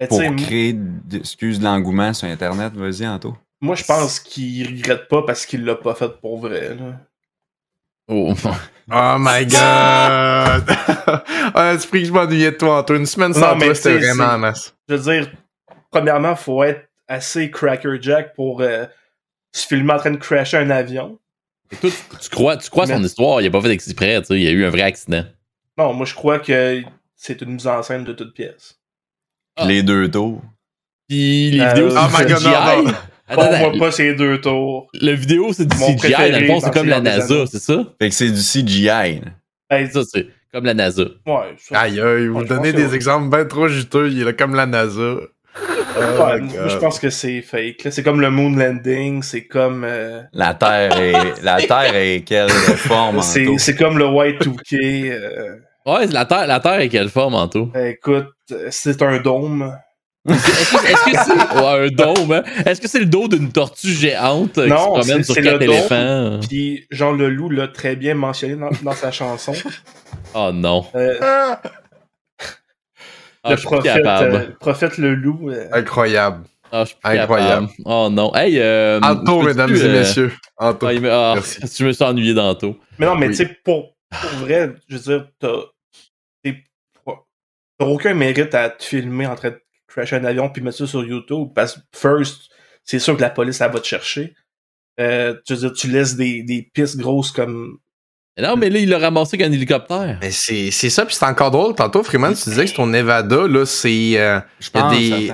Mais pour créer, de- excuse, de l'engouement sur Internet? Vas-y, Anto. Moi, je pense qu'il regrette pas parce qu'il l'a pas fait pour vrai. Là. Oh. Oh my god! ah, tu pris que je m'ennuyais de toi, Antoine. Une semaine sans Non, toi, c'était vraiment en masse. Je veux dire, premièrement, faut être assez crackerjack pour euh, se filmer en train de crasher un avion. Écoute, tu crois, tu crois son histoire, il a pas fait exprès, tu sais, il y a eu un vrai accident. Non, moi, je crois que c'est une mise en scène de toute pièce. Ah. Les deux tours. Puis les Euh, vidéos, oh my God, non, CGI. non. Attends, moi pas ces deux tours. le vidéo, c'est du Mon CGI, dans le préféré fond, c'est comme la NASA, c'est ça? Fait que c'est du CGI. Hey, C'est ça, c'est comme la NASA. ouais, ça- Aïe, aïe, vous Ouais, donnez des exemples bien trop juteux. Il est là comme la NASA. Oh ouais, je pense que c'est fake. C'est comme le moon landing, c'est comme euh, La Terre est, la Terre est quelle forme, c'est comme le Y2K. euh, Ouais, la Terre, la Terre est quelle forme, Anto? écoute, euh, c'est un dôme. Est-ce que est-ce que c'est ouais, un dôme? hein? Est-ce que c'est le dos d'une tortue géante euh, Non, qui se promène sur c'est quatre le dôme. éléphants? Puis Jean Leloup l'a très bien mentionné dans, dans sa chanson. Oh non. Euh, Ah, le je suis plus prophète, capable. euh, prophète Leloup. euh, Incroyable. Je suis plus incroyable. capable. Oh non. Hey, euh, Anto, mesdames et euh, messieurs. Anto. ah, me- Merci. je me suis ennuyé d'Anto. Mais non, mais Oui. tu sais, pour, pour vrai, je veux dire, t'as t'as aucun mérite à te filmer en train de crasher un avion puis mettre ça sur YouTube parce que, first, c'est sûr que la police, elle va te chercher. Euh, veux dire, tu laisses des, des pistes grosses comme. Non, mais là, il l'a ramassé avec un hélicoptère. Mais c'est c'est ça, puis c'est encore drôle. Tantôt, Freeman, tu disais que ton Nevada, là, c'est. euh, Je Il y a pense, des-.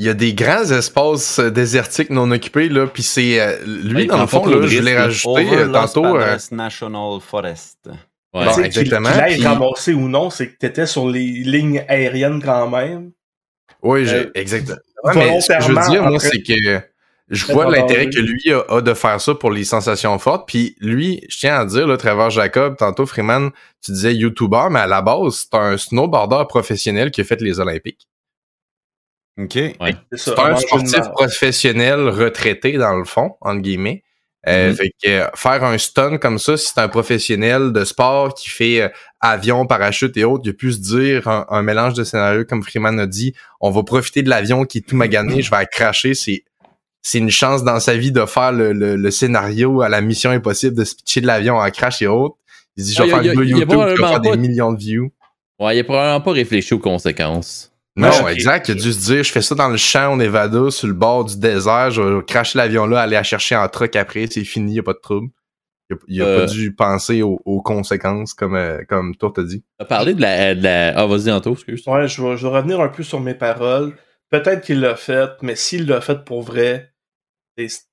Il y a des grands espaces euh, désertiques non occupés, là, puis c'est. euh, lui, Ouais, dans le fond, là, je l'ai rajouté euh, tantôt. euh, National Forest. Ouais. Bon, tu exactement, Qu'il aille puis- ramasser ou non, c'est que t'étais sur les lignes aériennes quand même. Oui, Euh, exactement. Ouais, mais ce que je veux dire, moi, c'est que je vois l'intérêt que lui a, a de faire ça pour les sensations fortes. Puis lui, je tiens à dire, là, Trevor Jacob, tantôt, Freeman, tu disais YouTuber, mais à la base, c'est un snowboarder professionnel qui a fait les Olympiques. OK. C'est un sportif professionnel retraité, dans le fond, entre guillemets. Euh, Mhm. Fait que euh, faire un stun comme ça, si c'est un professionnel de sport qui fait euh, avion, parachute et autres, il a pu se dire un, un mélange de scénarios comme Freeman a dit, on va profiter de l'avion qui est tout magané, je vais cracher, c'est c'est une chance dans sa vie de faire le, le, le scénario à la mission impossible de se pitcher de l'avion en crash et autres. Il dit, je vais Ah, faire a- une vidéo YouTube qui va faire des millions de views. Ouais, il a probablement pas réfléchi aux conséquences. Non, exact. Il a dû se dire, je fais ça dans le champ au Nevada, sur le bord du désert, je vais cracher l'avion là, aller la chercher en truck après, c'est fini, y a pas de trouble. Il a, il a Euh. pas dû penser aux, aux conséquences, comme, euh, comme toi t'as dit. Tu as parlé de la. de la- Ah, vas-y, Anto, excuse. Ouais, je vais, je vais revenir un peu sur mes paroles. Peut-être qu'il l'a fait, mais s'il l'a fait pour vrai, c'est-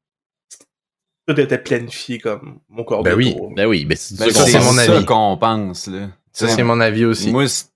tout était planifié comme mon corps Ben de oui. tour. Ben oui, mais c'est Ben, ça qu'on c'est pense. mon ça avis. qu'on pense, là. Ça, c'est mon avis aussi. Moi, c'est-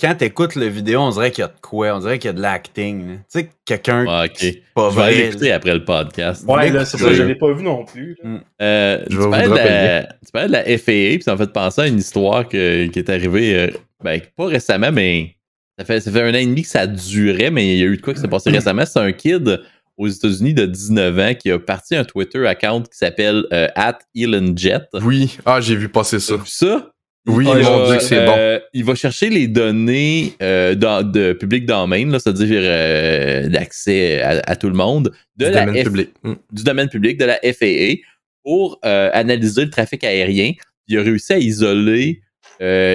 quand t'écoutes le vidéo, on dirait qu'il y a de quoi? On dirait qu'il y a de l'acting. Tu sais, quelqu'un Ouais, qui ok. c'est pas Je vais aller vrai. l'écouter après le podcast. Ouais, là, c'est ça, je l'ai pas vu non plus. là. Euh, Je tu, vous de la, tu parlais de la FAA, puis ça m'a fait penser à une histoire que- qui est arrivée, euh, ben, pas récemment, mais ça fait, ça fait un an et demi que ça durait, mais il y a eu de quoi qui s'est passé récemment. C'est un kid aux États-Unis de 19 ans qui a parti un Twitter account qui s'appelle euh, at ElonJet. Oui. Ah, j'ai vu passer ça. Vu ça? Oui, Il ils m'ont va, dit que c'est bon. euh, Il va chercher les données euh, dans- de public domain, là, c'est-à-dire euh, d'accès à, à tout le monde, de Du la domaine F- public. Mm. du domaine public, de la FAA, pour euh, analyser le trafic aérien. Il a réussi à isoler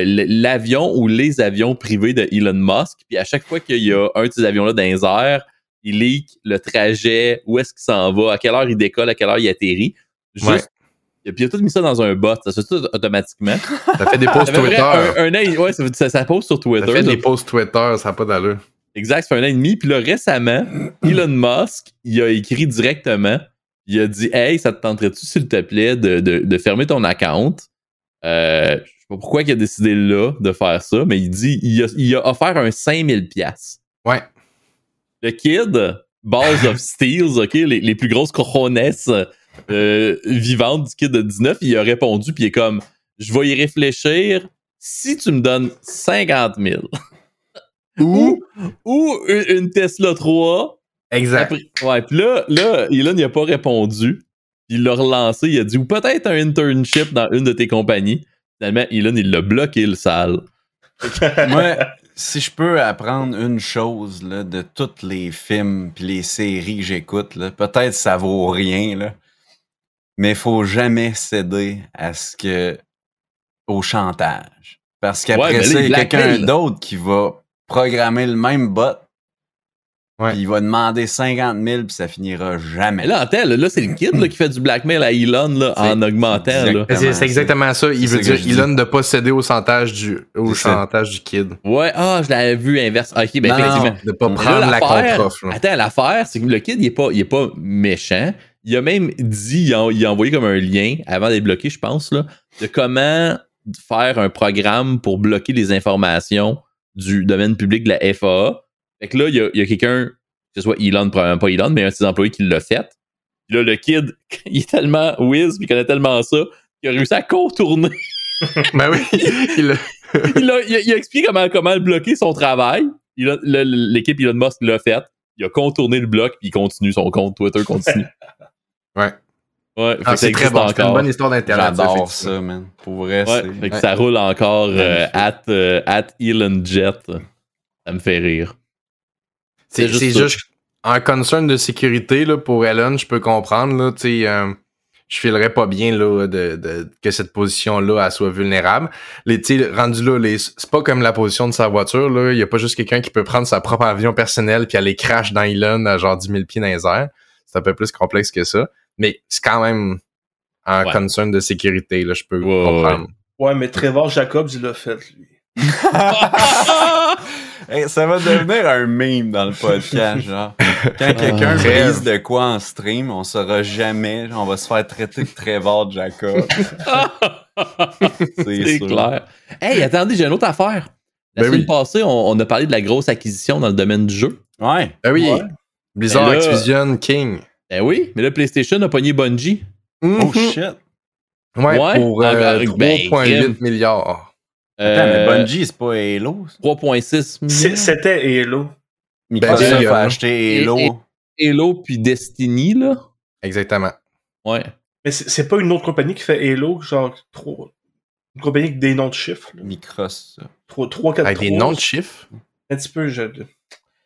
l'avion ou les avions privés de Elon Musk. Puis à chaque fois qu'il y a un de ces avions-là dans les airs, il leak le trajet, où est-ce qu'il s'en va, à quelle heure il décolle, à quelle heure il atterrit. Juste, Ouais. Et puis il a tout mis ça dans un bot, ça se fait tout automatiquement. Ça fait des posts fait Twitter. un, un an ouais, ça, pose sur Ça Twitter. fait ça- des posts Twitter, ça n'a pas d'allure. Exact, ça fait un an et demi. Puis là, récemment, Elon Musk, il a écrit directement. Il a dit Hey, ça te tenterait-tu, s'il te plaît, de, de, de fermer ton account? Euh, Je sais pas pourquoi il a décidé là de faire ça, mais il dit il a, il a offert un 5000$. Ouais. Le kid, Balls of Steels, OK, les, les plus grosses cojones euh, vivantes du kid de 19, il a répondu, puis il est comme Je vais y réfléchir si tu me donnes 50 000. Ou, Ou une, une Tesla 3. exact. Après- ouais, puis là, là, Elon, il a pas répondu. Il l'a relancé, il a dit, ou peut-être un internship dans une de tes compagnies. Finalement, Elon, il l'a bloqué, le sale. Moi, si je peux apprendre une chose là, de tous les films puis les séries que j'écoute, là, peut-être ça vaut rien, là, mais il faut jamais céder à ce que au chantage. Parce Ouais, qu'après là, ça, il y a quelqu'un blackmail. d'autre qui va programmer le même bot. Ouais. Puis il va demander 50 000 puis ça finira jamais. Mais là, attends, là, là, c'est le kid là, qui fait du blackmail à Elon là, en augmentant. C'est exactement ça. Il veut dire. Elon de pas céder au chantage du, au chantage du kid. Ouais, ah, je l'avais vu inverse. Ok, ben Non, effectivement. De pas Mais prendre là, la contre-offre. Attends, l'affaire, c'est que le kid, il est pas, il est pas méchant. Il a même dit, il a, il a envoyé comme un lien, avant d'être bloqué, je pense, là, de comment faire un programme pour bloquer les informations du domaine public de la FAA. Fait que là, il y a, quelqu'un, que ce soit Elon, probablement pas Elon, mais un de ses employés qui l'a fait. Puis là, le kid, il est tellement whiz, puis il connaît tellement ça, qu'il a réussi à contourner. Ben oui, il a- il, a, il a- il a expliqué comment, comment bloquer son travail. L'équipe Elon Musk l'a fait. Il a contourné le bloc, puis il continue, son compte Twitter continue. Ouais. Ouais, Ah, c'est très bon. C'est une bonne histoire d'internet. J'adore ça, man. Pour vrai, Ouais, c'est. fait que ouais. ça roule encore euh, at, euh, at Elon Jet. Ça me fait rire. C'est juste un concern de sécurité là, pour Elon, je peux comprendre. Là, euh, je filerais pas bien là, de, de- que cette position-là soit vulnérable. Les, rendu là, les- c'est pas comme la position de sa voiture. là. Il y a pas juste quelqu'un qui peut prendre sa propre avion personnel puis aller crash dans Elon à genre 10 000 pieds dans les airs. C'est un peu plus complexe que ça. Mais c'est quand même un Ouais. concern de sécurité, là, je peux Ouais, comprendre. Ouais, mais Trevor Jacobs, il l'a fait, lui. Hey, ça va devenir un meme dans le podcast, genre. Quand quelqu'un brise de quoi en stream, on saura jamais. On va se faire traiter de Trevor Jacob. C'est clair. Hey, attendez, j'ai une autre affaire. La Ben semaine oui. passée, on, on a parlé de la grosse acquisition dans le domaine du jeu. Ouais. Ben oui, Ouais. Blizzard, Ben là- Activision, King. Ben oui, mais là, PlayStation a pogné Bungie. Oh Mhm. shit. Ouais, Ouais, pour euh, avec- ben, 3,8 crème. milliards. Attends, mais Euh, Bungie, c'est pas Halo. ça? 3.6 C'est- millions. C'était Halo. Microsoft Ben, a acheté Halo. Halo puis Destiny, là. Exactement. Ouais. Mais c'est c'est pas une autre compagnie qui fait Halo, genre trop. Une compagnie avec des noms de chiffres. là. Micros. 3, 3 4, Avec des noms de chiffres? Un petit peu, je.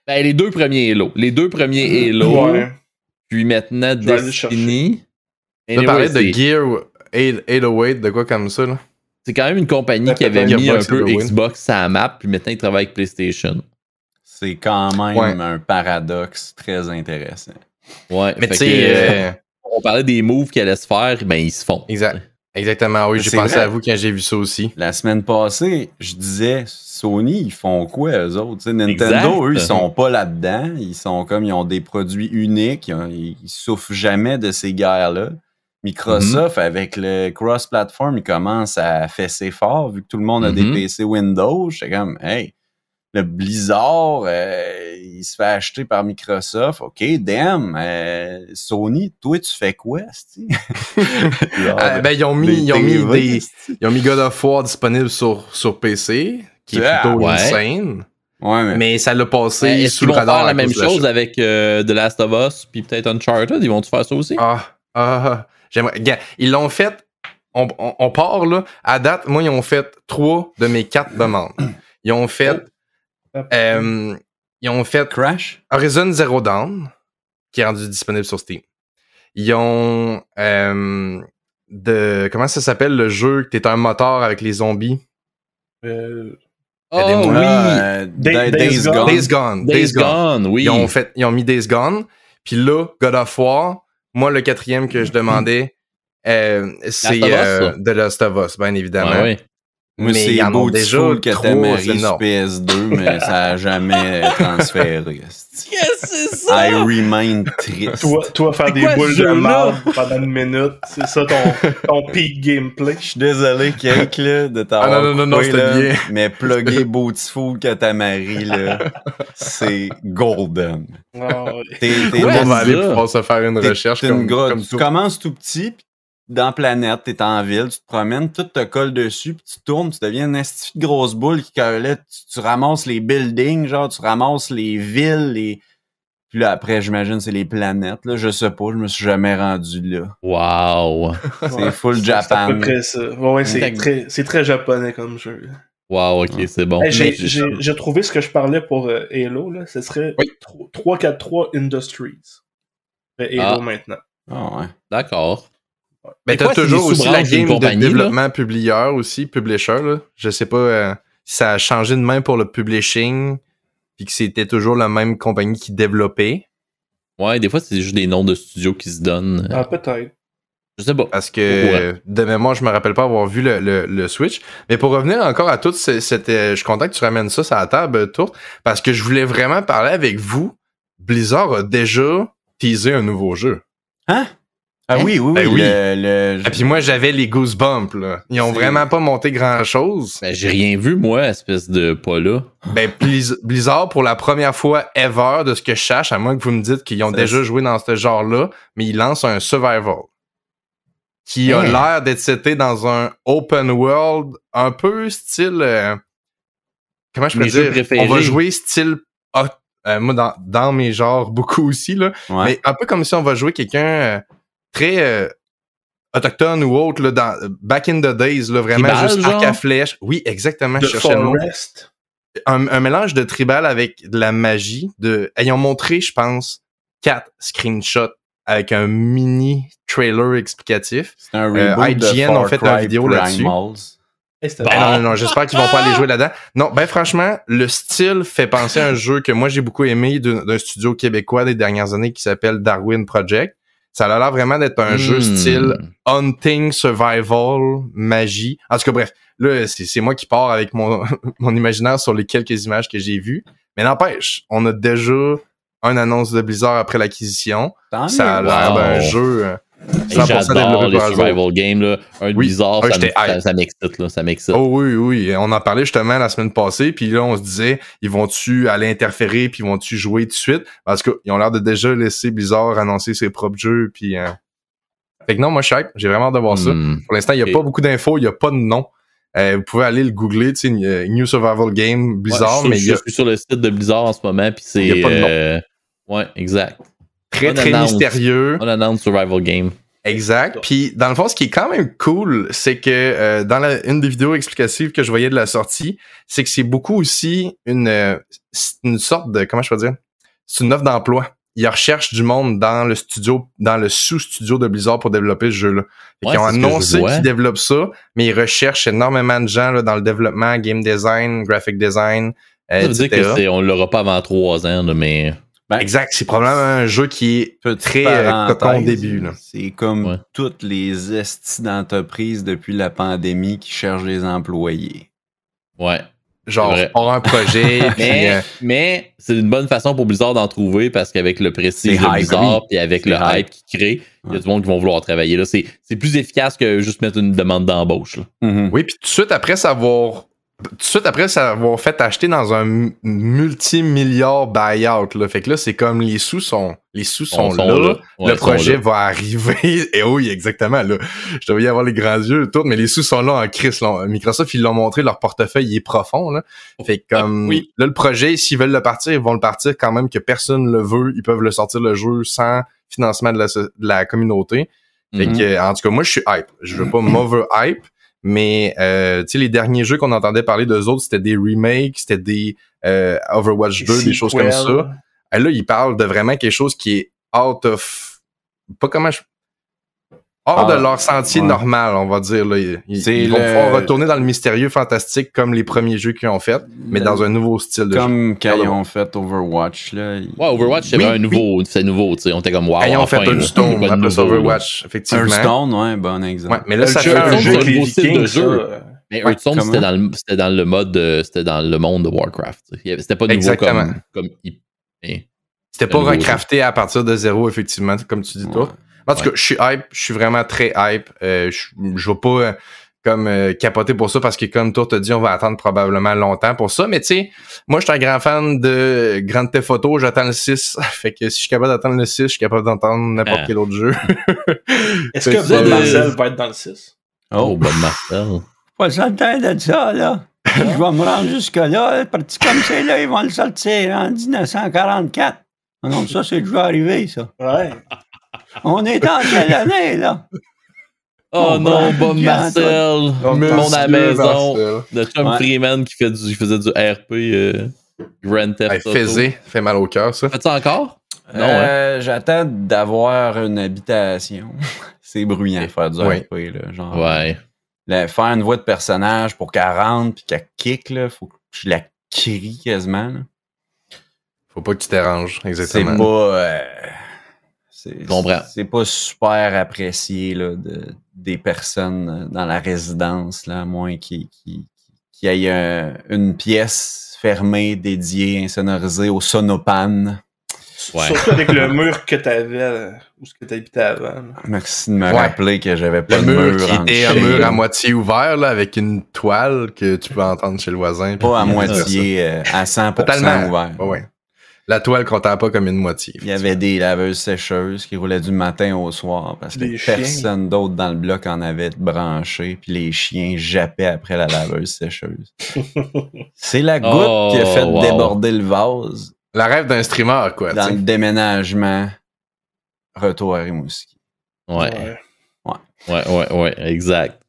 Ben, les deux premiers Halo. Les deux premiers Halo. Ouais. Puis maintenant, Destiny. Tu Anyway, parlais de Gear 8- 808, de quoi comme ça, là? C'est quand même une compagnie qui avait mis un peu. Xbox à la map, puis maintenant ils travaillent avec PlayStation. C'est quand même Ouais. un paradoxe très intéressant. Ouais. Mais tu sais, euh, on parlait des moves qui allaient se faire, ben ils se font. exact. Exactement, oui, j'ai pensé vrai. à vous quand j'ai vu ça aussi. La semaine passée, je disais, Sony, ils font quoi, eux autres? Nintendo, Exact. eux, ils sont pas là-dedans. Ils sont comme, ils ont des produits uniques. Ils, ils souffrent jamais de ces guerres-là. Microsoft, Mhm. avec le cross-platform, il commence à fesser fort, vu que tout le monde a des Mhm. PC Windows. J'étais comme, hey, le Blizzard, euh, il se fait acheter par Microsoft. OK, damn, euh, Sony, toi, tu fais quoi, Ah, ben, ils ont mis, ils ont mis TV, des, c'ti. ils ont mis God of War disponible sur, sur PC, qui est Ah, plutôt ouais. insane. Ouais, mais Mais ça l'a passé Ben, sous le vont radar. faire la même chose avec euh, The Last of Us, puis peut-être Uncharted? Ils vont-tu faire ça aussi? Ah, ah, j'aimerais. Gars, Ils l'ont fait. On, on, on part là. À date, moi, ils ont fait trois de mes quatre demandes. Ils ont fait. Euh, ils ont fait Crash? Horizon Zero Dawn, qui est rendu disponible sur Steam. Ils ont. euh, de, comment ça s'appelle le jeu que t'es un moteur avec les zombies? Euh, Oh oui! euh, Day- Day- Days Days Gone. Days Gone. Days Gone, oui. Ils ont fait, ils ont mis Days Gone. Puis là, God of War, moi, le quatrième que je demandais, euh, c'est euh? The Last of Us, bien évidemment. Ouais, ouais. Moi, Mais c'est ont déjà Beautiful que non. PS2, mais ça a jamais transféré. Yes, c'est ça! I remain triste. toi, toi, faire des quoi boules de marde pendant une minute, c'est ça ton, ton peak gameplay. Je suis désolé, Kate, là, de t'avoir Ah, non, non, non, non, coupé, c'était là, bien. mais plugger Beautiful Katamari, là, c'est golden. Ah, ouais. T'es, t'es Ouais, on va aller pouvoir se faire une t'es- recherche t'es une comme, comme tu tout. commences tout petit, puis dans la planète, t'es en ville, tu te promènes, tout te colle dessus, puis tu tournes, tu deviens une esti de grosse boule qui là, tu, tu ramasses les buildings, genre tu ramasses les villes, les puis là après j'imagine c'est les planètes là, je sais pas, je me suis jamais rendu là. Wow! C'est Ouais, full c'est à Japan. peu près ça. Ouais, ouais, c'est très, c'est très japonais comme jeu. Wow, ok, c'est bon. Hey, j'ai, Mais- j'ai, j'ai trouvé ce que je parlais pour euh, Halo, là. Ce serait Oui. 343 Industries. Halo Ah. maintenant. Ah ouais. D'accord. C'est t'as toujours aussi la game de développement publieur aussi, publisher. Là. Je sais pas euh, si ça a changé de main pour le publishing, puis que c'était toujours la même compagnie qui développait. Ouais, des fois, c'est juste des noms de studios qui se donnent. Ah, peut-être. Je sais pas. Parce que Ouais. de mémoire, je me rappelle pas avoir vu le, le- le Switch. Mais pour revenir encore à tout, euh, je suis content que tu ramènes ça sur la table, euh, Tourte, parce que je voulais vraiment parler avec vous. Blizzard a déjà teasé un nouveau jeu. Hein? Ah Hein? oui, oui, oui. Ben oui. Le, le- Et puis moi, j'avais les goosebumps. Là. Ils ont vraiment pas monté grand-chose. Ben, j'ai rien vu, moi, espèce de pas là. Ben, Blizz- Blizzard, pour la première fois ever, de ce que je cherche, à moins que vous me dites qu'ils ont déjà joué dans ce genre-là, mais ils lancent un survival. Qui a Hein? l'air d'être seté dans un open world un peu style. euh, comment je peux Mes dire? préférés. On va jouer style. hot- euh, moi, dans, dans mes genres, beaucoup aussi, là. Ouais. Mais un peu comme si on va jouer quelqu'un euh, très euh, autochtone ou autre, là, dans, back in the days, là, vraiment Tribal, juste arc à flèche. Oui, exactement, The je cherchais le mot Forest. un, un mélange de tribal avec de la magie. De, ils ont montré, je pense, quatre screenshots avec un mini trailer explicatif. c'est un euh, reboot de IGN ont fait une Cry vidéo là-dessus. Eh non, non, non, j'espère qu'ils vont pas aller jouer là-dedans. Non, ben franchement, le style fait penser à un jeu que moi j'ai beaucoup aimé d'un d'un studio québécois des dernières années qui s'appelle Darwin Project. Ça a l'air vraiment d'être un jeu Hmm. style hunting, survival, magie. En tout cas, bref, là, c'est c'est moi qui pars avec mon, mon imaginaire sur les quelques images que j'ai vues. Mais n'empêche, on a déjà un annonce de Blizzard après l'acquisition. Ça a l'air Wow. d'un jeu euh, Hey, 100% J'adore développé les par Hasbro. survival games, là. Un Oui. bizarre, Ah, ça, m'excite. Ça m'excite. Oh oui, oui. On en parlait justement la semaine passée, puis là, on se disait, ils vont-tu aller interférer, puis ils vont-tu jouer tout de suite? Parce qu'ils ont l'air de déjà laisser Blizzard annoncer ses propres jeux, puis... euh, Fait que non, moi, je suis hype. J'ai vraiment hâte de voir ça. Hmm. Pour l'instant, il n'y a pas beaucoup d'infos, il n'y a pas de nom. Euh, vous pouvez aller le googler, tu sais, euh, New Survival Game, Blizzard, Ouais, je, mais suis- a je suis sur le site de Blizzard en ce moment, puis c'est. Il y a pas de nom. euh, Ouais, exact. Très, on très mystérieux. On annonce Survival Game. Exact. Puis dans le fond, ce qui est quand même cool, c'est que euh, dans la, une des vidéos explicatives que je voyais de la sortie, c'est que c'est beaucoup aussi une, euh, une sorte de comment je peux dire, c'est une offre d'emploi. Ils recherchent du monde dans le studio, dans le sous-studio de Blizzard pour développer ce jeu-là. Ouais, ils ont que annoncé qu'ils développent ça, mais ils recherchent énormément de gens là, dans le développement, game design, graphic design, Ça veut dire etc. que c'est, on l'aura pas avant trois ans, là, mais. Ben, Exact. C'est probablement un jeu qui est très euh, cocon au début. Là. C'est comme Ouais. toutes les estis d'entreprises depuis la pandémie qui cherchent des employés. Ouais. Genre, on a un projet, Mais, euh, mais c'est une bonne façon pour Blizzard d'en trouver parce qu'avec le prestige de Blizzard puis avec le hype. hype qu'il crée, il y a du monde qui vont vouloir travailler là. C'est, c'est plus efficace que juste mettre une demande d'embauche. Mhm. Oui, puis tout de suite après savoir tout de suite après s'avoir fait acheter dans un multimilliard buyout là. Fait que là c'est comme les sous sont les sous sont, là, Ouais, le projet là. va arriver et oui, exactement là. Je devais y avoir les grands yeux tout, mais les sous sont là en crise là. Microsoft ils l'ont montré leur portefeuille il est profond là. Fait que comme Ah, oui. là le projet s'ils veulent le partir, ils vont le partir quand même que personne le veut, ils peuvent le sortir le jeu sans financement de la, so- de la communauté. Fait Mhm. que, en tout cas, moi, je suis hype. Je veux pas mauvais hype, mais euh, tu sais, les derniers jeux qu'on entendait parler d'eux autres, c'était des remakes, c'était des euh, Overwatch 2, des choses comme ça. Et là, ils parlent de vraiment quelque chose qui est out of... Pas comment je... Hors Ah, de leur sentier ouais. normal, on va dire. Là. Ils, vont le- pouvoir retourner dans le mystérieux fantastique comme les premiers jeux qu'ils ont fait, mais dans un nouveau style de jeu. Comme quand ils ont fait Overwatch. Là, Ouais, Overwatch, c'est Oui, un nouveau, c'est nouveau, tu sais. On était comme wow. Ils ont enfin, fait. Hearthstone, après ça. Overwatch, effectivement. Hearthstone, ouais, bon exemple. Ouais, mais là, Le ça fait un jeu avec les de jeu. ça. Mais Ouais, Hearthstone, c'était dans, le, c'était dans le mode, de- c'était dans le monde de Warcraft. C'était pas nouveau Exactement. comme, comme il- mais- C'était pas recrafté à partir de zéro, effectivement, comme tu dis Ouais. toi. En tout cas, je suis hype, je suis vraiment très hype. Euh, je, je vais pas euh, comme euh, capoter pour ça parce que comme toi t'as dit, on va attendre probablement longtemps pour ça. Mais tu sais, moi je suis un grand fan de Grand Theft Auto, j'attends le 6. fait que si je suis capable d'attendre le 6, je suis capable d'entendre n'importe Ah. quel autre jeu. Est-ce que Bob Marcel va être dans le 6? Oh, Bob Marcel. Pas certain de ça, là. Je vais me rendre jusque-là. Parti comme c'est là, ils vont le sortir en 1944. Ah Non, ça, c'est déjà arrivé, ça. Ouais. On est en quelle année, là? Oh Oh, non, Bob. Marcel. Le monde à la maison. Marcel. Le Ouais. Freeman qui, fait du, qui faisait du RP euh, Grand Theft Hey, Auto. faisait, fait mal au cœur ça. Fais-tu encore? Non, hein? Euh, J'attends d'avoir une habitation. C'est bruyant faire du Ouais. RP, là. Genre, Ouais. la- faire une voix de personnage pour qu'elle rentre puis qu'elle kick, là, faut que je la crie quasiment. là. Faut pas que tu t'arranges, C'est exactement. pas. euh, c'est- comprends. C'est pas super apprécié là, de, des personnes euh, dans la résidence, là, à moins qu'il qu'il- qu'il y ait un- une pièce fermée dédiée, insonorisée au sonopane. Ouais. Surtout avec le mur que t'avais, euh, où ce que t'habitais avant. là. Merci de me Ouais. rappeler que j'avais pas Le de mur mur. qui était un mur à moitié ouvert là, avec une toile que tu peux entendre chez le voisin. Pas à moitié, euh, à 100% Totalement. ouvert. Ouais, ouais. La toile comptait pas comme une moitié. Il y avait des laveuses sécheuses qui roulaient du matin au soir parce que personne d'autre dans le bloc en avait branché, puis les chiens jappaient après la laveuse sécheuse. C'est la goutte Oh, qui a fait wow. déborder le vase La rêve d'un streamer, quoi. dans le déménagement retour à Rimouski. Ouais. Ouais, ouais, ouais, exact.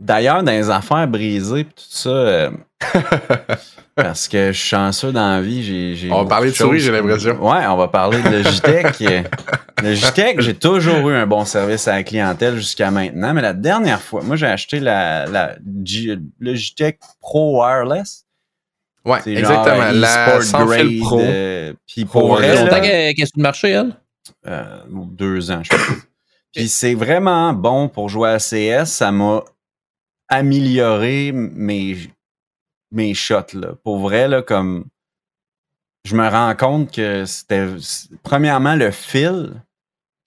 D'ailleurs, dans les affaires brisées tout ça, euh, parce que je suis chanceux dans la vie, j'ai... j'ai On va parler de souris, j'ai l'impression. Ouais, on va parler de Logitech. Logitech, j'ai toujours eu un bon service à la clientèle jusqu'à maintenant, mais la dernière fois, moi j'ai acheté la, la G- Logitech Pro Wireless. Ouais, C'est exactement. La sans grade, fil pro. euh, Puis Pro pour Ça fait elle, longtemps qu'elle qu'elle est sur le marché, elle? euh, deux ans, je crois. Puis c'est vraiment bon pour jouer à CS. Ça m'a amélioré mes, mes shots. Là. Pour vrai, là, comme je me rends compte que c'était. Premièrement, le fil,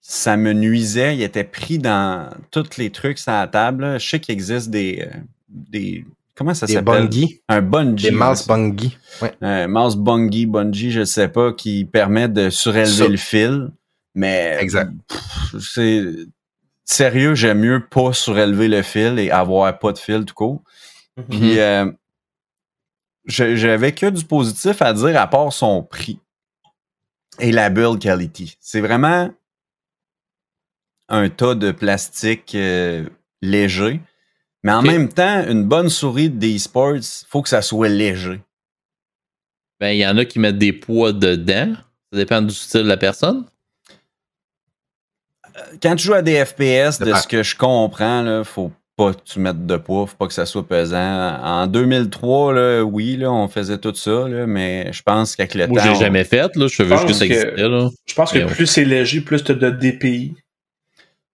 ça me nuisait. Il était pris dans tous les trucs sur la table. là. Je sais qu'il existe des. euh, des comment ça Des s'appelle? Un bungee. Des mouse bungees. Ouais. un mouse bungie, bungee, je sais pas, qui permet de surélever Ça. le fil. Mais Exact. c'est sérieux, j'aime mieux pas surélever le fil et avoir pas de fil tout court. Mhm. Puis euh, j'avais que du positif à dire à part son prix et la build quality. C'est vraiment un tas de plastique euh, léger. Mais en même temps, une bonne souris d'e-sports, faut que ça soit léger. Ben, il y en a qui mettent des poids dedans. Ça dépend du style de la personne. Quand tu joues à des FPS, de Dépend. ce que je comprends, là, faut pas que tu mettes de poids, faut pas que ça soit pesant. En 2003, là, oui, là, on faisait tout ça, là, mais je pense qu'avec le Moi, je temps. l'ai on- jamais fait. Là. Je savais juste que pense ça que- existait. Là. Je pense que ouais. plus c'est léger, plus t'as de DPI.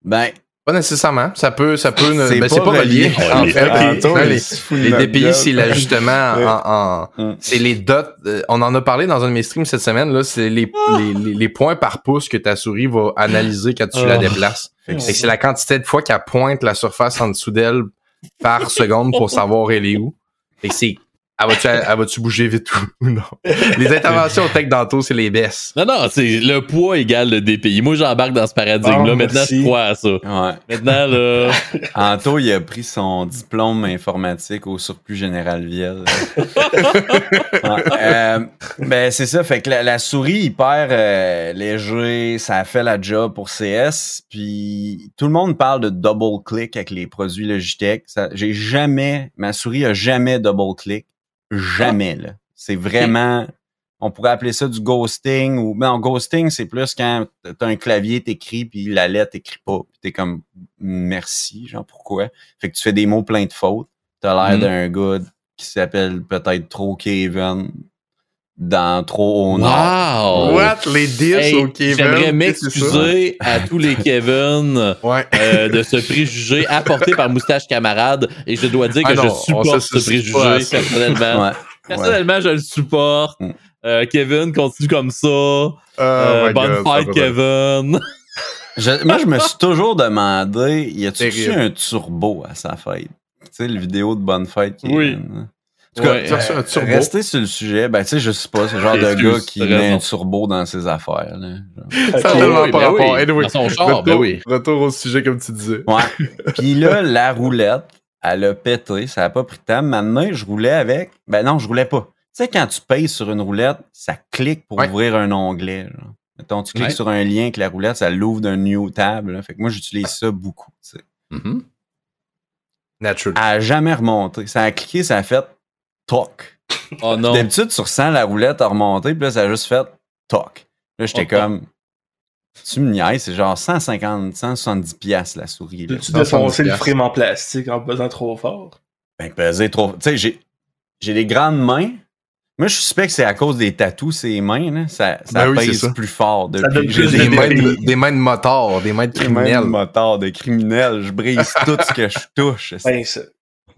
Ben, Pas nécessairement. Ça peut, ça peut. ne- C'est ben, pas c'est pas relié. relié. En fait, Non, les, DPI, c'est l'ajustement en, en- c'est les dots. euh, on en a parlé dans un de mes streams cette semaine. Là, c'est les, les, les, les points par pouce que ta souris va analyser quand tu la Oh. déplaces. C'est la quantité de fois qu'elle pointe la surface en dessous d'elle par seconde pour savoir elle est où. Que c'est. Elle va-tu, elle va-tu bouger vite ou ou non? Les interventions tech d'Anto, c'est les baisses. Non, non, c'est le poids égal le DPI. Moi, j'embarque dans ce paradigme-là. Ah, Maintenant, merci. je crois à ça. Ouais. Maintenant, là. Anto, il a pris son diplôme informatique au surplus général Viel. Ouais, euh, ben, c'est ça. Fait que la, la souris hyper euh, léger, ça a fait la job pour CS. Puis tout le monde parle de double click avec les produits Logitech. Ça, j'ai jamais, ma souris a jamais double click. Jamais, là. C'est vraiment, on pourrait appeler ça du ghosting ou, non, ghosting, c'est plus quand t'as un clavier, t'écris, puis la lettre t'écrit pas. Puis t'es comme, merci, genre, pourquoi? Fait que tu fais des mots pleins de fautes. T'as l'air Mhm. d'un gars qui s'appelle peut-être trop Kevin dans trop au nord. Wow! What? Les diss Hey, au Kevin? J'aimerais m'excuser à tous les Kevin Ouais. euh, de ce préjugé apporté par Moustache Camarade et je dois dire que Ah non, je supporte ce préjugé personnellement. Ouais. Personnellement, je le supporte. Mm. Euh, Kevin continue comme ça. Oh Euh, bonne God, fight, Kevin. Je- moi, je me suis toujours demandé, y a-tu un turbo à sa fête? Tu sais, le vidéo de bonne fête. Kevin, Oui. En tout cas, Ouais. Turbo? Rester sur le sujet, ben tu sais, je sais pas, c'est le genre de gars qui met raison. un turbo dans ses affaires. Là. Genre. Ça tellement oui, pas ben rapport. oui. Anyway, Dans son char, retour, ben oui. retour au sujet comme tu disais. Ouais. Puis là, la roulette, elle a pété, ça a pas pris de temps. Maintenant, je roulais avec. Ben non, je roulais pas. Tu sais, quand tu payes sur une roulette, ça clique pour Ouais. ouvrir un onglet. Genre. Mettons, tu cliques Ouais. sur un lien avec la roulette, ça l'ouvre d'un new tab. là. Fait que moi, j'utilise ça beaucoup. tu sais. Mhm. Natural. Elle a jamais remonté. Ça a cliqué, ça a fait toc. Oh non. D'habitude, tu ressens la roulette a remonté, puis là, ça a juste fait toc. Là, j'étais Oh, comme. Tu me niaises, c'est genre 150, 170 piastres la souris. là. Tu défoncer le frame en plastique en pesant trop fort? Ben, peser trop. Tu sais, j'ai, j'ai des grandes mains. Moi, je suspecte que c'est à cause des tatous, ces mains, là. Ça, ça Ben pèse ça. plus fort depuis. j'ai de Des des mains de, des mains de motard, des mains de mains de criminels. motard, de criminels. Je brise tout ce que je touche. Ben.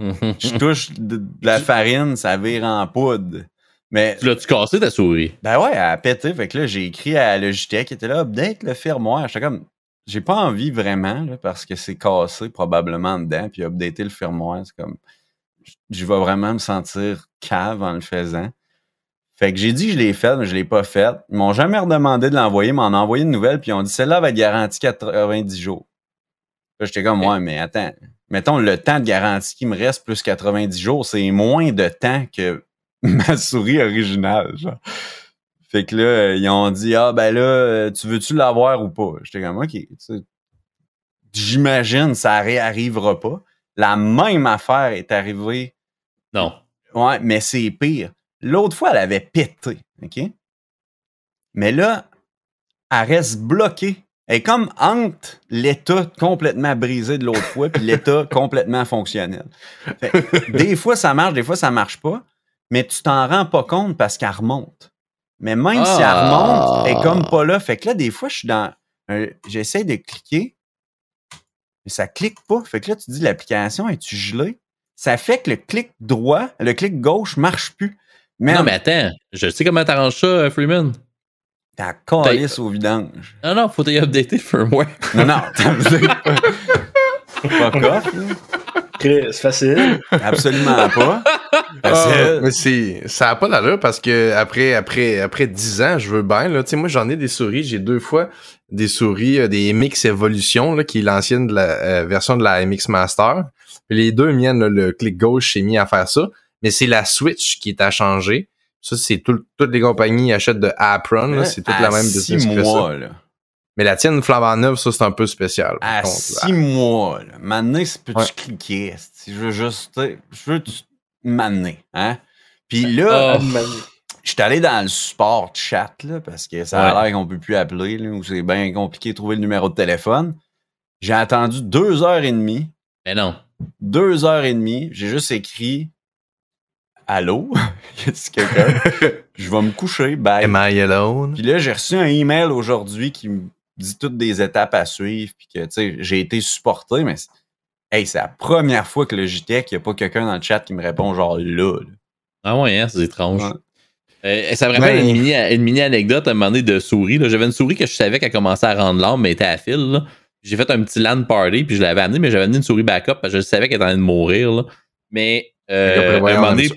Je touche de, de la farine, ça vire en poudre. Mais Tu l'as-tu cassé ta souris? Ben ouais, elle a pété. Fait que là, j'ai écrit à Logitech, qui était là, update le firmware. J'étais comme, j'ai pas envie vraiment, là, parce que c'est cassé probablement dedans, puis updater le firmware, c'est comme, je vais vraiment me sentir cave en le faisant. Fait que j'ai dit que je l'ai fait, mais je l'ai pas fait. Ils m'ont jamais redemandé de l'envoyer, ils m'en ont envoyé une nouvelle, puis ils ont dit, celle-là va être garantie 90 jours. Là, j'étais comme, ouais, mais attends, mettons, le temps de garantie qui me reste plus 90 jours, c'est moins de temps que ma souris originale, genre. Fait que là, ils ont dit Ah ben là, euh, tu veux-tu l'avoir ou pas? J'étais comme OK. J'imagine ça réarrivera pas. La même affaire est arrivée. Non. Ouais, mais c'est pire. L'autre fois, elle avait pété. OK? Mais là, elle reste bloquée. Est comme entre l'état complètement brisé de l'autre fois puis l'état complètement fonctionnel. Fait des fois, ça marche, des fois, ça marche pas. Mais tu t'en rends pas compte parce qu'elle remonte. Mais même si elle Ah. remonte, elle est comme pas là. Fait que là, des fois, je suis dans. J'essaie de cliquer, mais ça clique pas. Fait que là, tu dis l'application, es-tu gelée? Ça fait que le clic droit, le clic gauche marche plus. Non, mais attends. Je sais comment t'arranges ça, euh, Freeman. T'as calice au vidange. Non, non, faut t'updater le firmware. Non, non, t'as pas off, c'est facile. Absolument pas. Ah, Facile. mais c'est ça a pas d'allure parce que après après après 10 ans, je veux bien là, tu sais moi j'en ai des souris, j'ai deux fois des souris euh, des MX Evolution là qui est l'ancienne de la euh, version de la MX Master. Puis les deux miennes là, le clic gauche s'est mis à faire ça, mais c'est la Switch qui est à changer. Ça c'est tout, toutes les compagnies achètent de Apron, là, c'est toute À la même six business ça. mois, là. Mais la tienne, flambant neuve, ça, c'est un peu spécial. par À contre. six mois, là. Maintenant, c'est peux-tu Ouais. cliquer? Si je veux juste, je veux tu m'amener, hein? Puis là, Ah. je suis allé dans le support chat, là, parce que ça a Ouais. l'air qu'on peut plus appeler, là, ou c'est bien compliqué de trouver le numéro de téléphone. J'ai attendu deux heures et demie. Mais non. Deux heures et demie. J'ai juste écrit Allô? y quelqu'un? je vais me coucher, bye. Am I alone? Puis là, j'ai reçu un email aujourd'hui qui me dit toutes des étapes à suivre, puis que, tu sais, j'ai été supporté, mais c'est- hey, c'est la première fois que le JTEC, il n'y a pas quelqu'un dans le chat qui me répond genre là. là. Ah ouais, hein, c'est étrange. Ouais. Euh, ça me rappelle Ouais. une, mini, une mini anecdote à un moment donné de souris. là. J'avais une souris que je savais qu'elle commençait à rendre l'âme, mais elle était à fil. là. J'ai fait un petit LAN party, puis je l'avais amené, mais j'avais amené une souris backup parce que je savais qu'elle était en train de mourir. là. Mais euh, à un moment donné.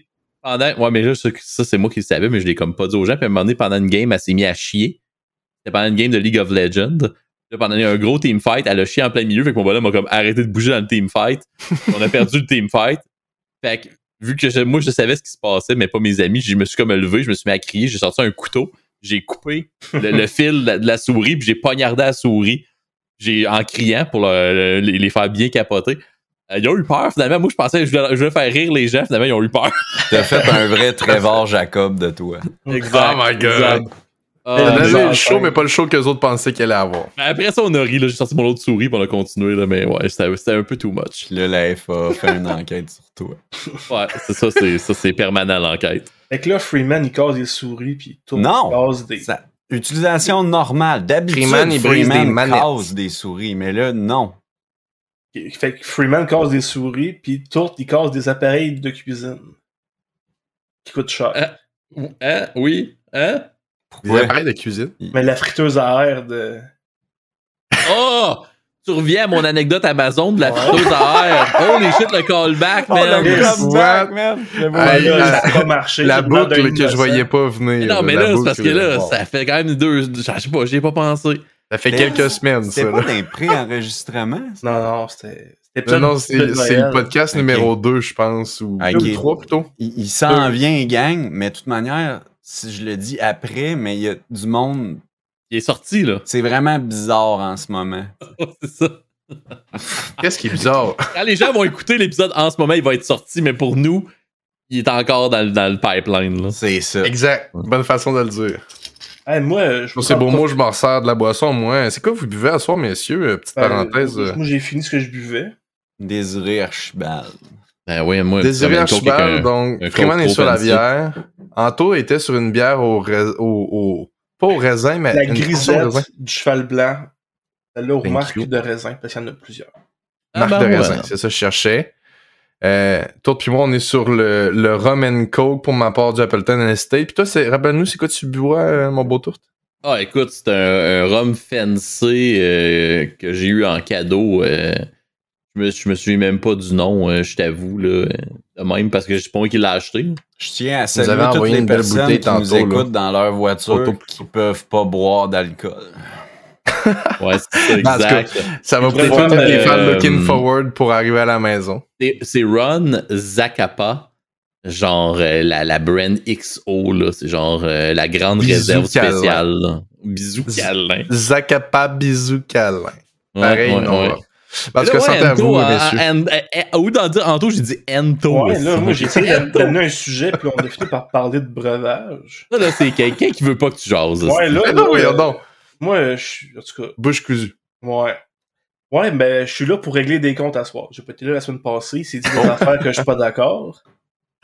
Pendant. Ouais, mais là, ça, ça, c'est moi qui le savais, mais je l'ai comme pas dit aux gens. Puis à un moment donné, pendant une game, elle s'est mise à chier. C'était pendant une game de League of Legends. Là, pendant un gros team fight, elle a chié en plein milieu. Fait que mon bonhomme m'a comme arrêté de bouger dans le team fight. On a perdu le team fight. Fait que, vu que je- moi, je savais ce qui se passait, mais pas mes amis, je me suis comme levé, je me suis mis à crier, j'ai sorti un couteau, j'ai coupé le, le fil de la, de la souris, puis j'ai poignardé la souris j'ai, en criant pour le- le- les les faire bien capoter. Euh, ils ont eu peur, finalement. Moi, je pensais que je voulais, je voulais faire rire les gens. Finalement, ils ont eu peur. T'as fait un vrai Trevor Jacob de toi. Exact. Oh my God. exact. Donné le show, mais pas le show que les autres pensaient qu'elle allait avoir. mais après ça, on a ri. là. J'ai sorti mon autre souris, puis on a continué. Là, mais ouais, c'était, un peu too much. Là, la FA a fait une enquête sur toi. Ouais, c'est ça, c'est, ça, c'est permanent l'enquête. Fait que là, Freeman, il casse des souris, puis tout Non. il casse des... Ça- utilisation normale. D'habitude, Freeman, il brise des Freeman manettes. casse des souris, mais là, non. Fait que Freeman casse des souris, puis Tourte, il casse des appareils de cuisine. Qui coûtent cher. Euh. Hein? Oui? Hein? Des Ouais. appareils de cuisine? Mais la friteuse à air de... Oh! Tu reviens à mon anecdote Amazon de la Ouais. friteuse à air. Holy shit, le callback, Oh, man. le comeback, man! Là, la- ça pas marché. La boucle que je voyais pas venir. non, mais là, c'est parce que là, ça fait quand même deux. Je sais pas, j'y ai pas pensé. Ça fait quelques semaines, C'est ça. pas là. d'un pré-enregistrement? ça? Non, non, c'était... c'était Non, non, c'est le podcast numéro 2, je pense, ou Ok. ou trois plutôt. Il, il s'en vient, gang, mais de toute manière, si je le dis après, mais il y a du monde. Il est sorti, là. C'est vraiment bizarre en ce moment. c'est ça. Qu'est-ce qui est bizarre? Quand les gens vont écouter l'épisode en ce moment, il va être sorti, mais pour nous, il est encore dans, le- dans le pipeline, là. C'est ça. exact. Bonne façon de le dire. Hey, moi, je Pour ces beaux mots, je m'en sers de la boisson, moi. C'est quoi vous buvez à soir, messieurs? Euh, Petite Ben, parenthèse. euh. Moi, j'ai fini ce que je buvais. Désiré Archibald. Ben oui, moi. Désiré Archibald, donc Freeman est sur la bière. Anto était sur une bière au, rais- au, au- pas au raisin, mais La une grisette du cheval blanc. Celle-là, aux marques de raisin, parce qu'il y en a plusieurs. Ah, Marque ben de ouais. raisin, c'est ça que je cherchais. Euh, toi puis moi, on est sur le, le rum and coke pour ma part du Appleton Estate. Puis toi, c'est, rappelle-nous, c'est quoi tu bois, euh, mon beau tour? Ah, écoute, c'est un, un rhum fancy euh, que j'ai eu en cadeau. euh, je, me, je me souviens même pas du nom, euh, je t'avoue, là. de même, parce que c'est pas moi qui l'ai acheté. Je tiens à saluer toutes envoyé les une belle personnes bouteille qui nous tantôt, là. écoutent dans leur voiture qui peuvent pas boire d'alcool. Ouais, c'est cas, exact. Ça va préfère, faire les fans euh, looking forward pour arriver à la maison. C'est- C'est Ron Zacapa. Genre euh, la, la brand XO, là. C'est genre euh, la grande Bisous réserve câlin. spéciale. là. Bisous câlin. Zacapa bisou câlin. Pareil, ouais, non. ouais. là. Parce Là, que ouais, santé à Ento, vous, messieurs. en- en- en- Au lieu d'en dire Anto, j'ai dit Ento. Ouais, là, moi, j'ai essayé d'am- d'amener un sujet, puis on a fini par parler de breuvage. Ça, là, c'est quelqu'un qui veut pas que tu jases. Ouais, là, là, non, voyons euh, donc. Moi, je suis... En tout cas, Bouche cousue. ouais. Ouais, ben, je suis là pour régler des comptes à soir. J'ai pas été là la semaine passée, c'est dit des affaires que je suis pas d'accord.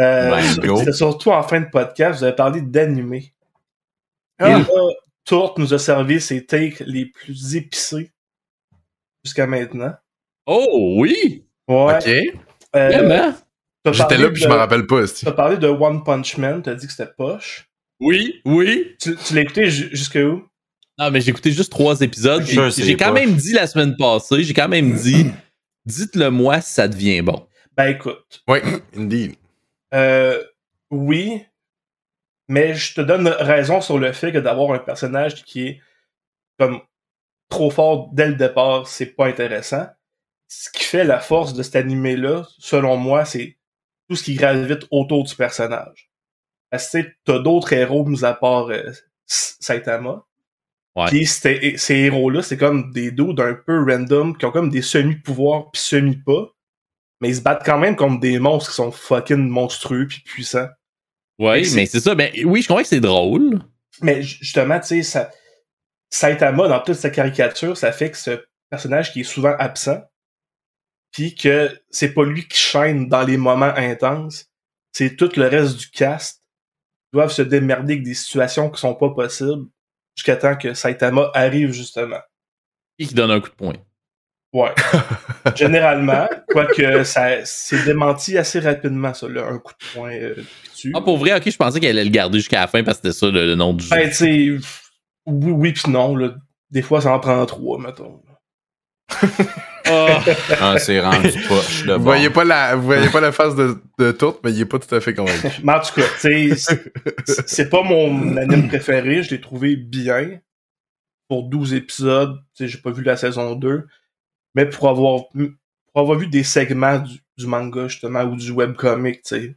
Euh. C'était surtout en fin de podcast, vous avez parlé d'animé. Ah. Et là, Tourte nous a servi ses takes les plus épicés jusqu'à maintenant. Oh, oui! Ouais. OK. Euh, J'étais là puis je de- me rappelle pas. T'as parlé de One Punch Man, t'as dit que c'était poche. Oui, oui. Tu, tu l'as écouté ju- jusque où? Non, mais j'ai écouté juste trois épisodes. J'ai quand même dit la semaine passée, j'ai quand même dit, dites-le moi si ça devient bon. Ben écoute, Oui, indeed. euh, oui, mais je te donne raison sur le fait que d'avoir un personnage qui est comme trop fort dès le départ, c'est pas intéressant. Ce qui fait la force de cet animé-là, selon moi, c'est tout ce qui gravite autour du personnage. Parce que t'as d'autres héros mis à part euh, Saitama. Ouais. Puis ces héros-là, c'est comme des dos d'un peu random, qui ont comme des semi-pouvoirs puis semi-pas. Mais ils se battent quand même contre des monstres qui sont fucking monstrueux puis puissants. Ouais, c'est- mais c'est ça. Ben, oui, je comprends que c'est drôle. Mais ju- justement, tu sais, ça, Saitama, dans toute sa caricature, ça fait que ce personnage qui est souvent absent, puis que c'est pas lui qui chaîne dans les moments intenses, c'est tout le reste du cast doivent se démerder avec des situations qui sont pas possibles jusqu'à temps que Saitama arrive justement. Et qui donne un coup de poing. Ouais. Généralement, quoique ça c'est démenti assez rapidement, ça, là, un coup de poing euh, tue. Ah, pour vrai, ok, je pensais qu'elle allait le garder jusqu'à la fin parce que c'était ça le, le nom du jeu. Ben, oui, oui pis non, là. Des fois, ça en prend trois, mettons. Ah, Ah, c'est rendu poche de Vous bon. voyez pas la, vous voyez pas la face de, de Tourte, mais il est pas tout à fait convaincu. Mais en tout cas, c'est- pas mon anime préféré, je l'ai trouvé bien. Pour 12 épisodes, j'ai pas vu la saison 2. Mais pour avoir, pour avoir vu des segments du, du manga, justement, ou du webcomic, il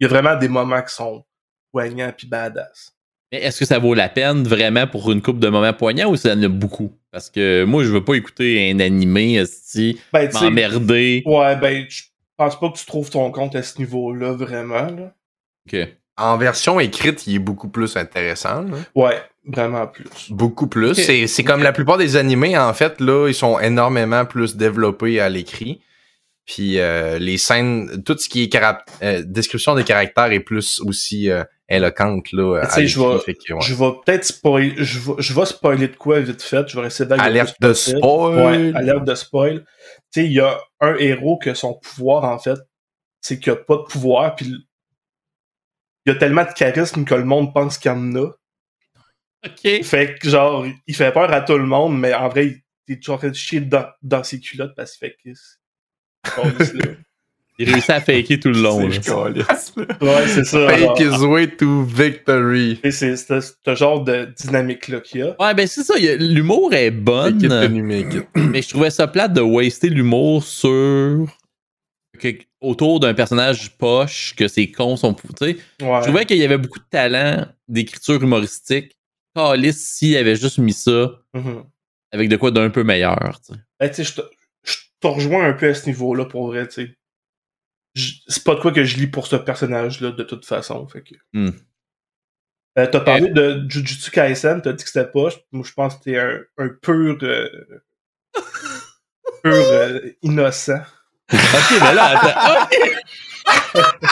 y a vraiment des moments qui sont poignants pis badass. mais est-ce que ça vaut la peine vraiment pour une coupe de moments poignants ou ça en a beaucoup? Parce que moi, je veux pas écouter un animé, esti, Ben, m'emmerder. ouais, ben, je pense pas que tu trouves ton compte à ce niveau-là, vraiment, là. Ok. En version écrite, il est beaucoup plus intéressant. là. Ouais, vraiment plus. Beaucoup plus. C'est comme la plupart des animés, en fait, là, ils sont énormément plus développés à l'écrit. Puis euh, les scènes, tout ce qui est euh, description des caractères est plus aussi euh, éloquente là. Tu à sais, je vais- que. Je vais peut-être spoiler, je vais, je vais spoiler de quoi vite fait, je vais essayer d'être le Alerte de spoil. Ouais, alerte de spoil. Tu sais, il y a un héros que son pouvoir, en fait, c'est qu'il a pas de pouvoir, puis il y a tellement de charisme que le monde pense qu'il y en a. Ok. Fait que, genre, il fait peur à tout le monde, mais en vrai, il est toujours en train de chier dans, dans ses culottes parce qu'il fait kiss. Il réussit à faker tout le long. ouais, c'est ça. Fake alors. his way to victory. C'est ce genre de dynamique-là qu'il y a. Ouais, ben c'est ça. L'humour est bonne, it. mais je trouvais ça plate de waster l'humour sur. que- autour d'un personnage poche, que ses cons sont. Tu sais, Ouais. je trouvais qu'il y avait beaucoup de talent d'écriture humoristique. Calice, s'il avait juste mis ça Mhm. avec de quoi d'un peu meilleur. tu sais. Ben, tu sais, je te, je te rejoins un peu à ce niveau-là, pour vrai, tu sais. C'est pas de quoi que je lis pour ce personnage-là, de toute façon, fait que... Hmm. Euh, t'as parlé de Jujutsu Kaisen, t'as dit que c'était pas, moi je pense que t'es un, un pur... euh, pur euh, innocent. Ok, mais là, attends.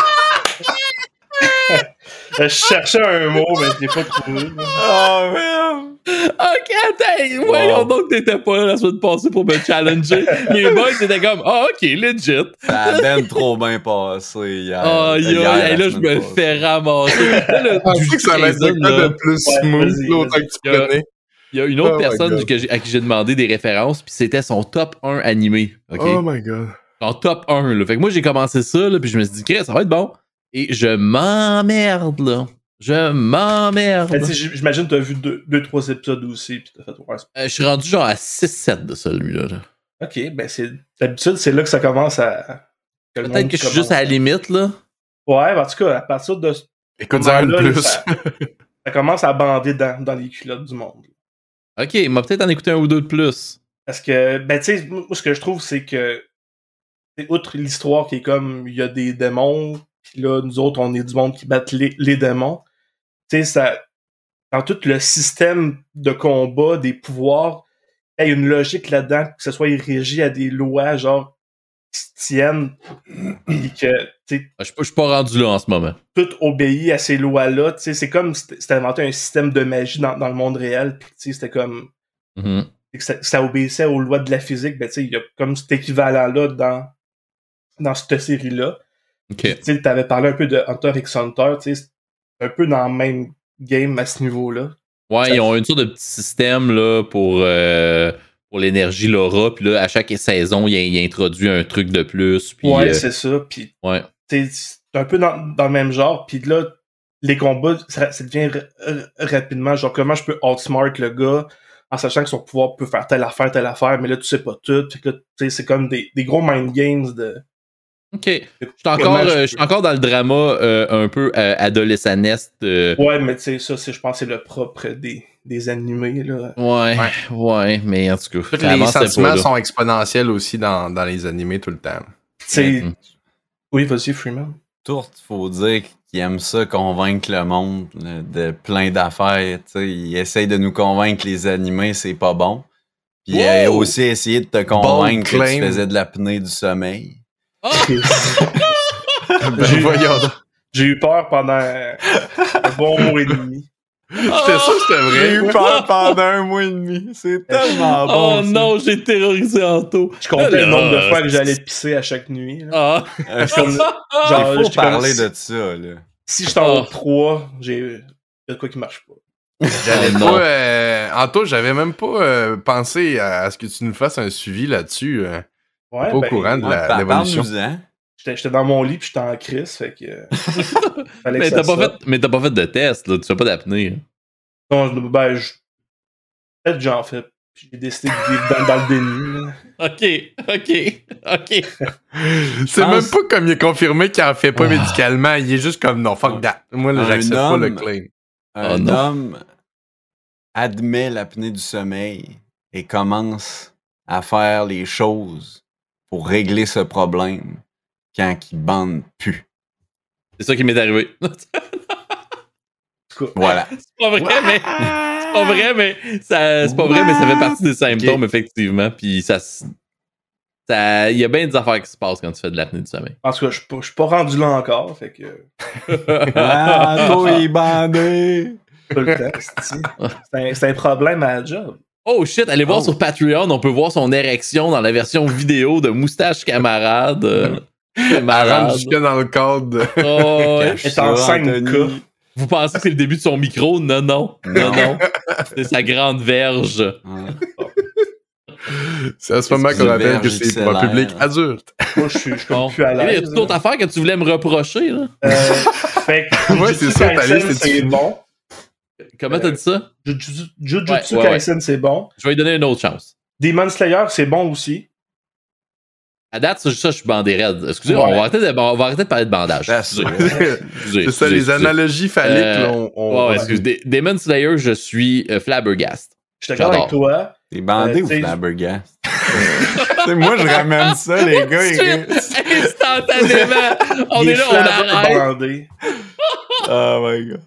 Euh, je cherchais un mot, mais je l'ai pas trouvé. Oh, man! Ok, attends. Voyons donc que t'étais pas là la semaine passée pour me challenger. Les boys étaient comme, ah, ok, legit. Ça a ben trop bien passé hier. Oh, yo, Hier, là, je me fais ramasser. Le Je pensais Jujutsu que ça allait être de plus Ouais, smooth que tu Il y a- connais? Il y a une autre Oh personne que à qui j'ai demandé des références, puis c'était son top 1 animé. Oh my god. En top 1. Là. Fait que moi, j'ai commencé ça, là, puis je me suis dit, Chris, ça va être bon. Et je m'emmerde, là. Je m'emmerde. Tu j- j'imagine que t'as vu deux, deux, trois épisodes aussi, pis t'as fait... Ouais, Euh, je suis rendu genre à 6-7 de celui-là. là. ok, ben c'est... D'habitude, c'est là que ça commence à... Peut-être que je suis juste à la limite, là. Ouais, ben, en tout cas, à partir de ce Écoute-en un de moment-là, plus. Ça, ça commence à bander dans, dans les culottes du monde. Ok, il m'a peut-être en écouté un ou deux de plus. Parce que, ben, tu sais, moi, ce que je trouve, c'est que, c'est outre l'histoire qui est comme, il y a des démons, puis là, nous autres, on est du monde qui battent les, les démons. Tu sais, ça, dans tout le système de combat, des pouvoirs, il y a une logique là-dedans, que ce soit régi à des lois, genre, qui se tiennent, puis que, tu sais, Ah, Je suis pas- je suis pas rendu là en ce moment. tout obéit à ces lois-là. Tu sais, c'est comme si c'était inventé un système de magie dans, dans le monde réel. Puis, tu sais, c'était comme Mhm. que ça, ça obéissait aux lois de la physique. Ben, tu sais, il y a comme cet équivalent-là dans, dans cette série-là. Ok. Tu sais, t'avais parlé un peu de Hunter x Hunter. Tu sais, un peu dans le même game à ce niveau-là. Ouais, Ça- ils ont une sorte de petit système là, pour, euh, pour l'énergie Laura. Puis là, à chaque saison, il, il introduit un truc de plus. Puis, ouais, euh, c'est ça. Puis, ouais. c'est un peu dans, dans le même genre. Puis là, les combats, ça, ça devient ra- ra- rapidement genre comment je peux outsmart le gars en sachant que son pouvoir peut faire telle affaire, telle affaire, mais là, tu sais pas tout. Fait que c'est comme des, des gros mind games de. Ok. Je suis encore, euh, je suis encore dans le drama euh, un peu euh, euh, Ouais, mais tu sais, ça, c'est, je pense que c'est le propre des, des animés, là. Ouais, ouais, mais en tout cas, Tous les sentiments pas, sont exponentiels aussi dans, dans les animés tout le temps. Tu sais, Mhm. oui, vas-y, Freeman. Tourte, faut dire qu'il aime ça, convaincre le monde là, de plein d'affaires. tu sais. Il essaye de nous convaincre que les animés, c'est pas bon. Puis il a aussi essayé de te convaincre que claim. tu faisais de l'apnée du sommeil. Ben, J'ai-. J'ai eu peur pendant un bon mois et demi. J'étais sûr que c'était vrai. peur pendant un mois et demi. C'est tellement Oh non, j'ai terrorisé Anto. Je comptais le nombre de fois que j'allais pisser à chaque nuit. là. Ah, Comme- Il genre, faut comme, parler de ça, là. Si je t'en Oh. au 3, j'ai il y a de quoi qui marche pas. J'avais Oh, pas. Euh, Anto, j'avais même pas euh, pensé à, à ce que tu nous fasses un suivi là-dessus. euh. Ouais, Pas au ben, courant de la- l'évolution. J'étais j'étais dans mon lit puis j'étais en crise, fait que. euh, fallait que mais ça t'as pas, fait, mais t'as pas fait de test, là. Tu fais pas d'apnée. Non, je- ben, je... peut-être que j'en fais. Puis J'ai décidé de vivre dans, dans le déni. là. Ok, ok, ok. C'est pense- même pas comme il est confirmé qu'il en fait pas Ah. médicalement. Il est juste comme non, fuck that. Moi, là, j'accepte pas le claim. Un Oh non. homme admet l'apnée du sommeil et commence à faire les choses pour régler ce problème quand il bande plus. C'est ça qui m'est arrivé. Voilà. C'est pas vrai, mais. C'est pas vrai, mais. Ça, c'est pas vrai, mais ça fait partie des symptômes, effectivement. Puis ça. Il y a bien des affaires qui se passent quand tu fais de l'apnée du sommeil. En tout cas, je suis pas- je suis pas rendu là encore, fait que. Ah, toi, il est bandé. C'est un, c'est un problème à la job. Oh shit, allez voir Oh. sur Patreon, on peut voir son érection dans la version vidéo de Moustache Camarade. Camarade. jusque dans le cadre. de- Oh, est en ça, 5K. Anthony. Vous pensez que c'est le début de son micro? Non, non. Non, non. C'est sa grande verge. C'est à ce moment qu'on une rappelle que c'est pour un public adulte. Moi, je suis, je suis Bon. comme plus à Il y a toute autre affaire que tu voulais me reprocher, là? Euh, fait que Ouais, c'est ça, ta liste est c'est bon. Comment t'as dit ça? Jujutsu Jujutsu Ouais, ouais, Kaisen, c'est bon. Je vais lui donner une autre chance. Demon Slayer, c'est bon aussi. À date, ça, ça, je suis bandé raide. Excusez, Ouais. on, va arrêter de, on va arrêter de parler de bandage. Excusez. Excusez, C'est ça, excusez, les excusez. analogies phalliques, Euh, là, on, on- Ouais, ouais, excuse. Dé- Demon Slayer, je suis euh, flabbergast. Je suis d'accord avec toi. T'es bandé Euh, ou flabbergast? Moi, je ramène ça, les gars. Instantanément! On Il est là, on arrête. bandé. Oh my god.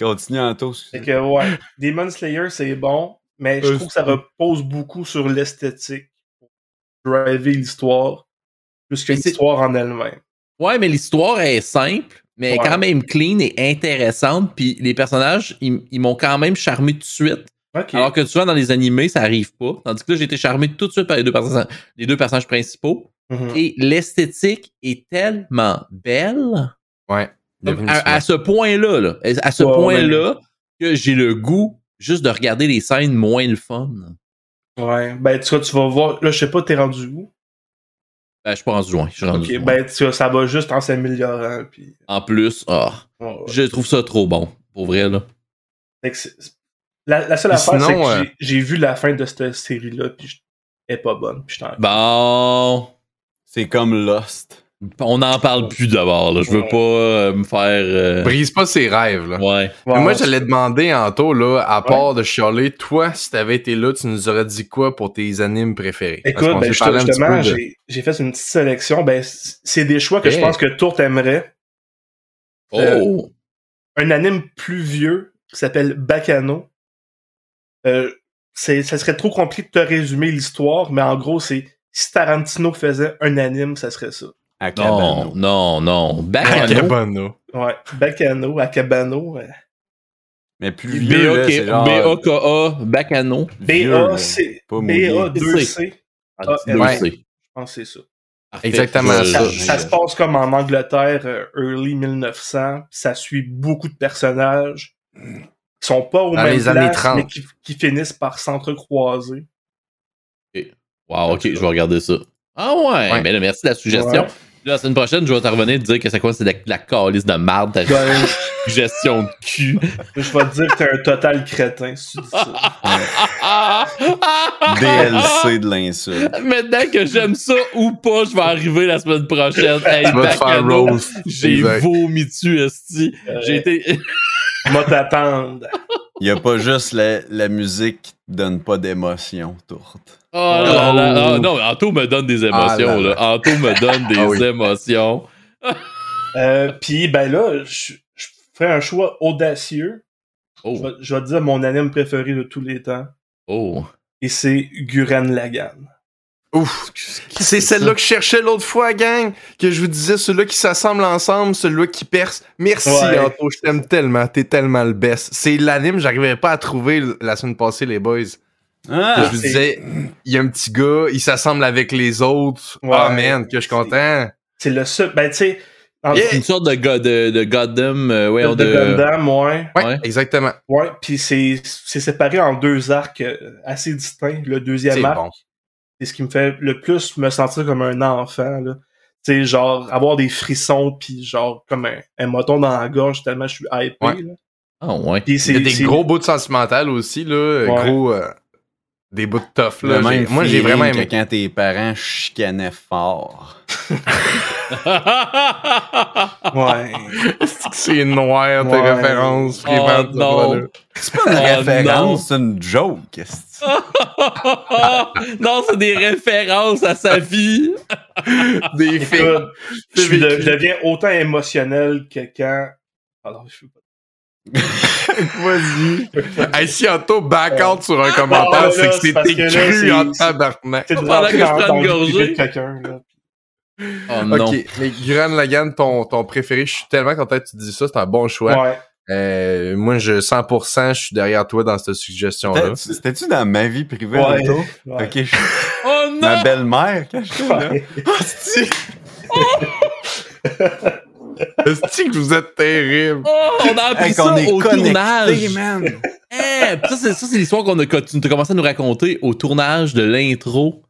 Continue en tous. Fait que, ouais. Demon Slayer, c'est bon, mais je Euh, trouve que ça repose beaucoup sur l'esthétique. pour Driver l'histoire, plus que l'histoire en elle-même. Ouais, mais l'histoire est simple, mais Ouais. quand même clean et intéressante. Puis les personnages, ils, ils m'ont quand même charmé tout de suite. Alors que souvent dans les animés, ça arrive pas. Tandis que là, j'ai été charmé tout de suite par les deux personnages, les deux personnages principaux. Mhm. Et l'esthétique est tellement belle. Ouais. À, à ce point-là, là, à ce Ouais, point-là, que j'ai le goût juste de regarder les scènes moins le fun. Ouais. Ben, tu vois, tu vas voir. Là, je sais pas, t'es rendu où? Ben, je suis pas rendu loin. Je suis rendu Ok, loin. ben, tu vois, ça va juste en s'améliorant. Puis... En plus, ah, ouais. je trouve ça trop bon. Pour vrai, là. La, la seule affaire, c'est que euh, j'ai- vu la fin de cette série-là, puis je- elle est pas bonne. Puis je t'en- Bon. C'est comme Lost. On n'en parle plus d'abord. Je veux Ouais. pas euh, me faire. euh, Brise pas ses rêves, là. Ouais. Mais Ouais, moi, j'allais demander, Anto, là, à part de chialer, toi, si t'avais été là, tu nous aurais dit quoi pour tes animes préférés? Écoute, ben, justement, de- j'ai fait une petite sélection. Ben, c'est des choix que je pense que Tour aimerait. Oh. Un anime plus vieux qui s'appelle Bacano. Euh, c'est- ça serait trop compliqué de te résumer l'histoire, mais en gros, c'est si Tarantino faisait un anime, ça serait ça. À non, Cabano. non, non. Bacano. Cabano. Ouais, Bacano, à Cabano. ouais. Mais plus vieux, là, c'est genre... B-A-K-A, Bacano. B-A-C. Pas mouillé. B-A-2-C. Ah, Ah, deux ouais. C. Je pense que c'est ça. Exactement Je- Ça, ça. ça se passe comme en Angleterre, euh, early 1900. Ça suit beaucoup de personnages qui sont pas au Dans même les années place, 30. mais qui, qui finissent par s'entrecroiser. Wow, ok, je vais regarder ça. Ah ouais, Ouais. ben merci de la suggestion. La semaine prochaine, je vais te revenir et te dire que c'est quoi, c'est de la, calice de marde, ta Ben, gestion de cul. je vais te dire que t'es un total crétin si tu dis ça. DLC de l'insulte. Maintenant que j'aime ça ou pas, je vais arriver la semaine prochaine. Hey, Tu vas te faire roast. j'ai vomi dessus, esti. J'ai été. Moi t'attendre. Il n'y a pas juste la, la musique qui te donne pas d'émotion, tourte. Oh là là. Oh. Ah, non, Anto me donne des Ah émotions. là là. là. Anto me donne des Ah oui. émotions. Euh, Puis, ben là, je, je ferai un choix audacieux. Je, Oh. vais, je vais te dire mon anime préféré de tous les temps. Oh. Et c'est Guren Lagan. Ouf. C'est celle-là que je cherchais l'autre fois, gang. Que je vous disais, celui-là qui s'assemble ensemble, celui-là qui perce. Merci, Ouais. Anto. Je t'aime tellement. T'es tellement le best. C'est l'anime que j'arrivais pas à trouver la semaine passée, les boys. Ah, je vous disais, il y a un petit gars, il s'assemble avec les autres. Ouais. Ah, man, que je suis content. C'est le seul. Ben, tu sais, Yeah. Une sorte de, go- de, de Goddamn. euh, ouais, de, de, Gundam, ouais. Ouais, Ouais. exactement. Ouais, puis c'est c'est séparé en deux arcs euh, assez distincts. Le deuxième C'est arc, bon. c'est ce qui me fait le plus me sentir comme un enfant. là. Tu sais, genre, avoir des frissons, puis genre, comme un, un moton dans la gorge, tellement je suis hypé. Ouais. là. Ah, ouais. Il y a des gros bouts de sentimental aussi, là. Ouais. Gros. euh, des bouts de tough, là. même Moi, j'ai vraiment que aimé. quand tes parents chicanaient fort. Ouais. C'est noir, tes Ouais. références. Oh, non. C'est pas une Oh, référence, c'est une joke. non, c'est des références à sa vie. Des je, vécu. je deviens autant émotionnel que quand. Alors, je sais pas. Vas-y. Hey, si Anto back out sur un Ah, commentaire, là, c'est que là, cru en tabarnak. C'est Pendant que je prends une gorgée. Oh non. Ok, mais Guran Lagan, ton, ton préféré, je suis tellement content que tu dis ça, c'est un bon choix. Ouais. Euh, moi, je 100%, je suis derrière toi dans cette suggestion-là. C'était- C'était-tu dans ma vie privée, Ouais. Anto? Ouais. Ok, je- Oh non! ma belle-mère, j'étais là. Ouais. Que vous êtes terrible? Oh, on a appris Hey, ça est au tournage. man. Eh, pis ça, c'est, ça, c'est l'histoire qu'on a, que tu as commencé à nous raconter au tournage de l'intro.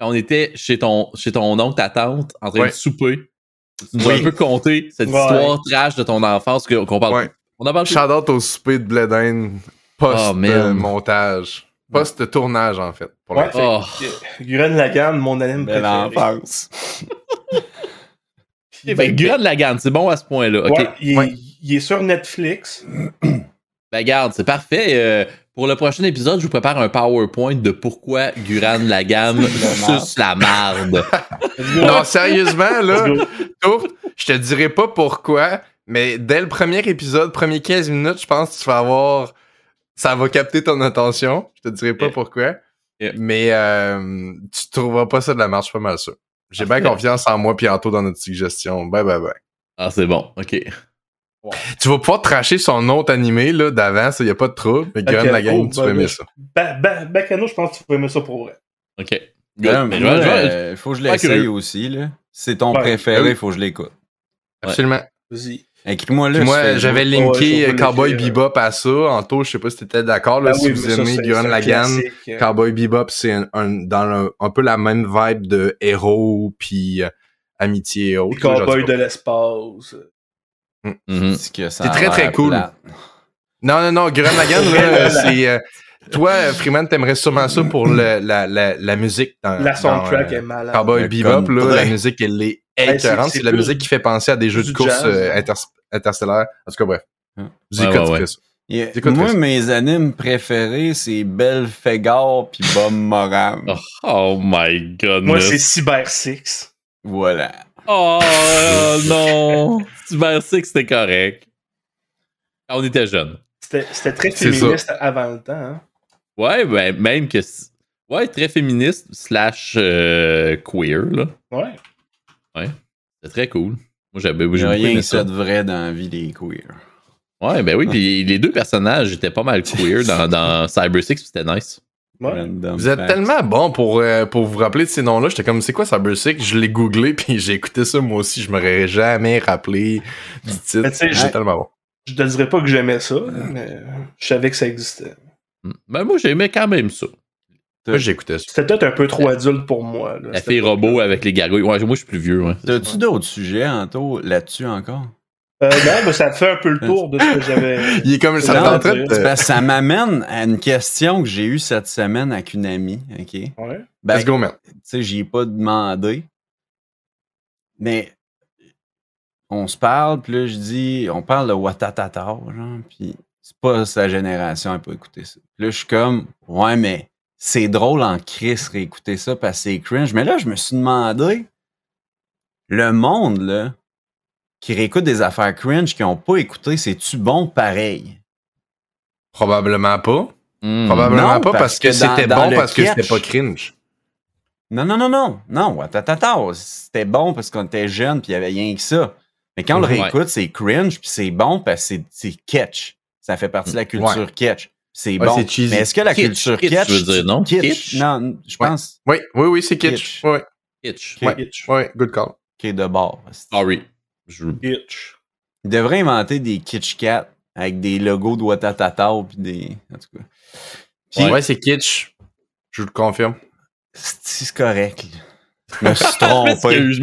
Quand on était chez ton, chez ton oncle, ta tante, en train Ouais. de souper. Tu nous as Oui. un peu conté cette Ouais. histoire trash de ton enfance que- qu'on parle. Ouais. On en parle plus. Shout-out au souper de Bledin Oh, man. post-montage. Post-tournage, en fait. Pour Ouais. l'instant. Oh. Guren Lagan, mon anime préféré. Ok, ben, Gueule de la Garde, c'est bon à ce point-là. Ouais, il, est- Ouais. il est sur Netflix. Ben, garde, c'est parfait. Euh, pour le prochain épisode, je vous prépare un PowerPoint de pourquoi Guran Lagan suce la marde. Non, sérieusement, là, je te dirai pas pourquoi, mais dès le premier épisode, premier 15 minutes, je pense que tu vas avoir. Ça va capter ton attention. Je te dirai pas Yeah. pourquoi. Yeah. Mais euh, tu trouveras pas ça de la marche, pas mal sûr. J'ai bien confiance en moi et Anto dans notre suggestion. Bye bye bye. Ah, c'est bon. OK. Tu vas pouvoir tracher son autre animé là, d'avant, ça y a pas de trouble. Mais Gueule Ok, la gang, oh, tu ben vas aimer ça. Ba ba Bacano, je pense que tu peux aimer ça pour vrai. OK. Ben, vais- euh, faut que je l'essaye aussi. là. C'est ton Ouais. préféré, Ben oui. faut que je l'écoute. Ouais. Absolument. Vas-y. Écris-moi là. Moi, j'avais linké euh, Cowboy l'écrire. Bebop à ça. Anto, je sais pas si t'étais d'accord, là, Ben si oui, vous aimez un Lagan. euh. Cowboy Bebop, c'est un, un- dans le- un peu la même vibe de héros puis euh, amitié et autres. genre, de l'espace. C'est que ça C'est très, très cool. Non, non, non, Guren Lagan, là, c'est... euh, toi, euh, Freeman, t'aimerais sûrement ça pour le- la, la, la musique dans La soundtrack dans, euh, est malade. Cowboy Bebop, là, la musique, elle est Ben, c'est- écœurante. c'est C'est la musique qui fait penser à des jeux de course euh, inter- interstellaires. En tout cas, bref. Vous écoutez ça. Yeah. Moi, mes animes préférés, c'est Belphégor puis Bob Moran. Oh, oh my goodness. Moi, c'est Cyber Six. Voilà. Oh non! Cyber Six, c'était correct. Quand on était jeunes. C'était très féministe avant le temps. Hein? Ouais, ben, même que. Ouais, très féministe slash euh, queer, là. Ouais. C'était très cool. Moi, j'avais Il n'y j'ai a beaucoup rien que ça ça. de vrai dans la vie des queers. Ouais, ben oui, puis les deux personnages étaient pas mal queer dans, dans Cyber Six, c'était nice. Ouais. Vous êtes facts. tellement bon pour, euh, pour vous rappeler de ces noms-là. J'étais comme, c'est quoi Cyber Six? Je l'ai googlé, puis j'ai écouté ça moi aussi. Je m'aurais jamais rappelé du titre. Mais tu sais, C'est je- tellement bon. Je te dirais pas que j'aimais ça, mais je savais que ça existait. Mm. Ben moi, j'aimais quand même ça. Moi, j'écoutais ça. C'était peut-être un peu trop adulte pour moi. Là. La fille robot avec les gargouilles. Ouais, moi, je suis plus vieux, ouais. T'as-tu d'autres sujets, Anto, là-dessus encore? Euh, non, mais ça fait un peu le tour de ce que j'avais. Il est comme, ça de... ça m'amène à une question que j'ai eue cette semaine avec une amie, OK? Ouais. Ben, Let's go, man. tu sais, j'y ai pas demandé. Mais on se parle, puis là, je dis, on parle de Watatata, genre, puis c'est pas sa génération, elle peut écouter ça. Puis là, je suis comme, ouais, mais c'est drôle en crise réécouter ça parce que c'est cringe. Mais là, je me suis demandé, le monde, là, qui réécoute des affaires cringe qui ont pas écouté, c'est-tu bon pareil? Probablement pas. Hmm. Probablement Non, pas parce que, c'était bon parce que c'était pas cringe. Non, non, non, non. Non, attends, attends, attends. C'était bon parce qu'on était jeunes puis il y avait rien que ça. Mais quand on le Ouais. réécoute, c'est cringe puis c'est bon parce que c'est- c'est catch. Ça fait partie de la culture catch. C'est Ouais, bon. c'est cheesy. Mais est-ce que la Kitsch, culture kitsch, je veux dire, non? Kitsch. Kitsch? Non, je pense. Oui, oui, oui, c'est kitsch. Kitsch. Oui, Kitsch. Kitsch. oui, good call. Ok, de bord. Sorry. Je- Kitsch. Il devrait inventer des Kitsch Cat avec des logos de Watatata puis des. En tout cas. Puis, ouais, c'est kitsch. Je vous le confirme. c'est correct. Je me suis Je trompé. m'excuse, je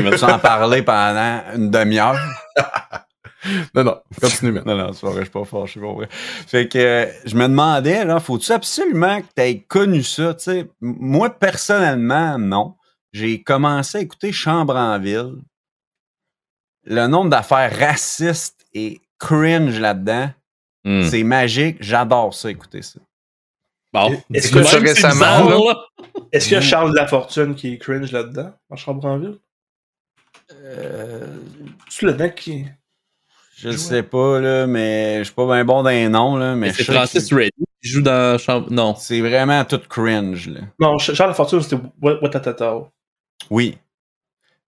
m'excuse. Sans parler pendant une demi-heure. Non, non, continue, man. Non, non, c'est pas vrai, je suis pas fort, je suis pas vrai. Fait que euh, je me demandais, là, faut-tu absolument que tu aies connu ça, tu sais? M- Moi, personnellement, non. J'ai commencé à écouter Chambre en ville. Le nombre d'affaires racistes et cringe là-dedans, Hmm. c'est magique. J'adore ça, écouter ça. Bon. Est-ce que ça c'est récemment? Est-ce qu'il y a Charles Lafortune qui est cringe là-dedans, en chambre en ville? Euh, C'est le mec qui. Je le sais pas, là, mais je suis pas bien bon dans les noms, là, mais Mais c'est Francis Reddy qui joue dans Chambre. Non. c'est vraiment tout cringe, là. Non, Ch- Charles Lafortune, c'était What- Watatata. Oui.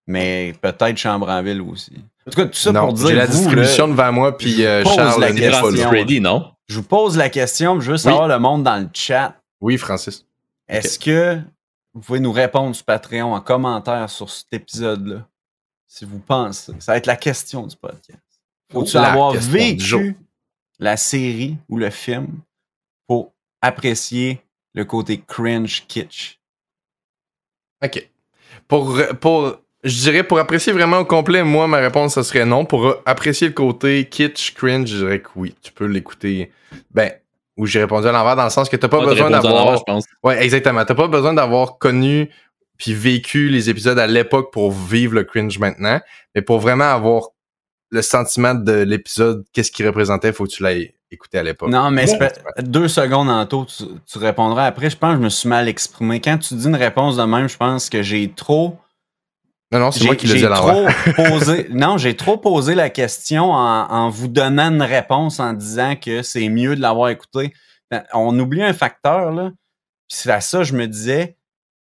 Mais peut-être Chambre en ville aussi. En tout cas, tout ça non, pour dire j'ai la distribution là, devant moi, puis euh, pose Charles la n'est question. Francis Reddy, non? je vous pose la question, je veux savoir le monde dans le chat. Oui, Francis. Est-ce que vous pouvez nous répondre sur Patreon en commentaire sur cet épisode-là? Si vous pensez? Ça va être la question du podcast. Faut-tu La avoir vécu la série ou le film pour apprécier le côté cringe kitsch? OK. Pour, pour, je dirais, pour apprécier vraiment au complet, moi, ma réponse, ce serait non. Pour apprécier le côté kitsch, cringe, je dirais que oui. Tu peux l'écouter. Ben, ou j'ai répondu à l'envers dans le sens que t'as pas Moi, besoin d'avoir. je pense. Ouais, exactement. T'as pas besoin d'avoir connu puis vécu les épisodes à l'époque pour vivre le cringe maintenant. Mais pour vraiment avoir le sentiment de l'épisode, qu'est-ce qu'il représentait, faut que tu l'aies écouté à l'époque. Non, mais Ouais. deux secondes en tout, tu, tu répondras après. Je pense que je me suis mal exprimé. Quand tu dis une réponse de même, je pense que j'ai trop. Non, non, c'est moi qui le dis à l'envers. trop posé. Non, j'ai trop posé la question en, en vous donnant une réponse en disant que c'est mieux de l'avoir écouté. Ben, On oublie un facteur, là. Puis c'est à ça, je me disais.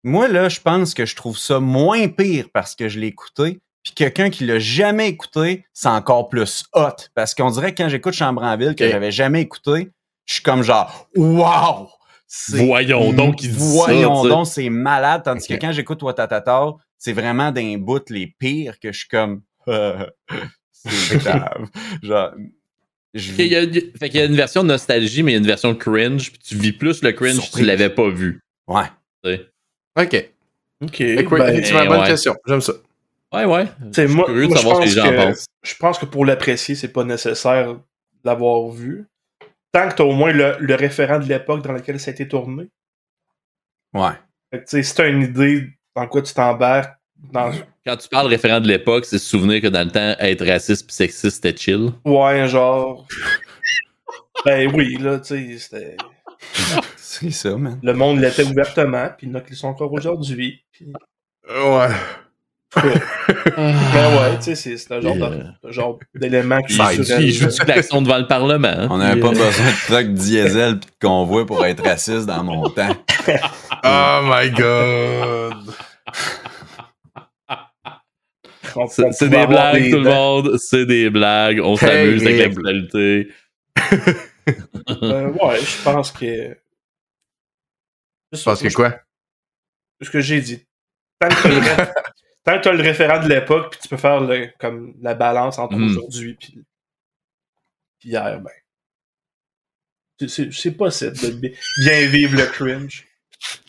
Moi, là, je pense que je trouve ça moins pire parce que je l'ai écouté. Puis quelqu'un qui l'a jamais écouté, c'est encore plus hot. Parce qu'on dirait que quand j'écoute Chambre en ville, que j'avais jamais écouté, je suis comme genre, wow! C'est- Voyons donc, il dit ça, Voyons donc, c'est malade. Tandis que quand j'écoute Watatata, c'est vraiment d'un bout les pires que je suis comme, c'est grave. genre, je Il y a, fait qu'il y a une version nostalgie, mais il y a une version cringe, puis tu vis plus le cringe si tu Surprise. l'avais pas vu. Ouais. OK. Ok. Ben, effectivement, bonne ouais. question. J'aime ça. Ouais, ouais. t'sais, Je suis moi, curieux de moi, savoir ce que pense les gens que, pensent. je pense que pour l'apprécier, c'est pas nécessaire d'avoir vu. Tant que t'as au moins le, le référent de l'époque dans laquelle ça a été tourné. Ouais. Fait que, tu sais, si t'as une idée dans quoi tu t'embarques, dans... Quand tu parles référent de l'époque, c'est se souvenir que dans le temps, être raciste puis sexiste, c'était chill. Ouais, genre. ben oui, là, tu sais, c'était. C'est ça, man. Le monde l'était ouvertement, puis il y en a qui le sont encore aujourd'hui. Ouais. Ben ouais, tu sais, c'est un genre d'élément Il, culturel. il joue de l'action devant le Parlement. hein. On n'avait pas besoin de truck diesel pis de convoi pour être raciste dans mon temps. Oh my god. C'est des blagues, des tout le monde. C'est des blagues. On s'amuse avec l'actualité. Euh, ouais, je pense que. Je pense que quoi? Ce que j'ai dit. Tant que le, tant que t'as le référent de l'époque, puis tu peux faire le, comme la balance entre Mm. aujourd'hui puis puis hier, ben. c'est- C'est c'est possible de bi- bien vivre le cringe.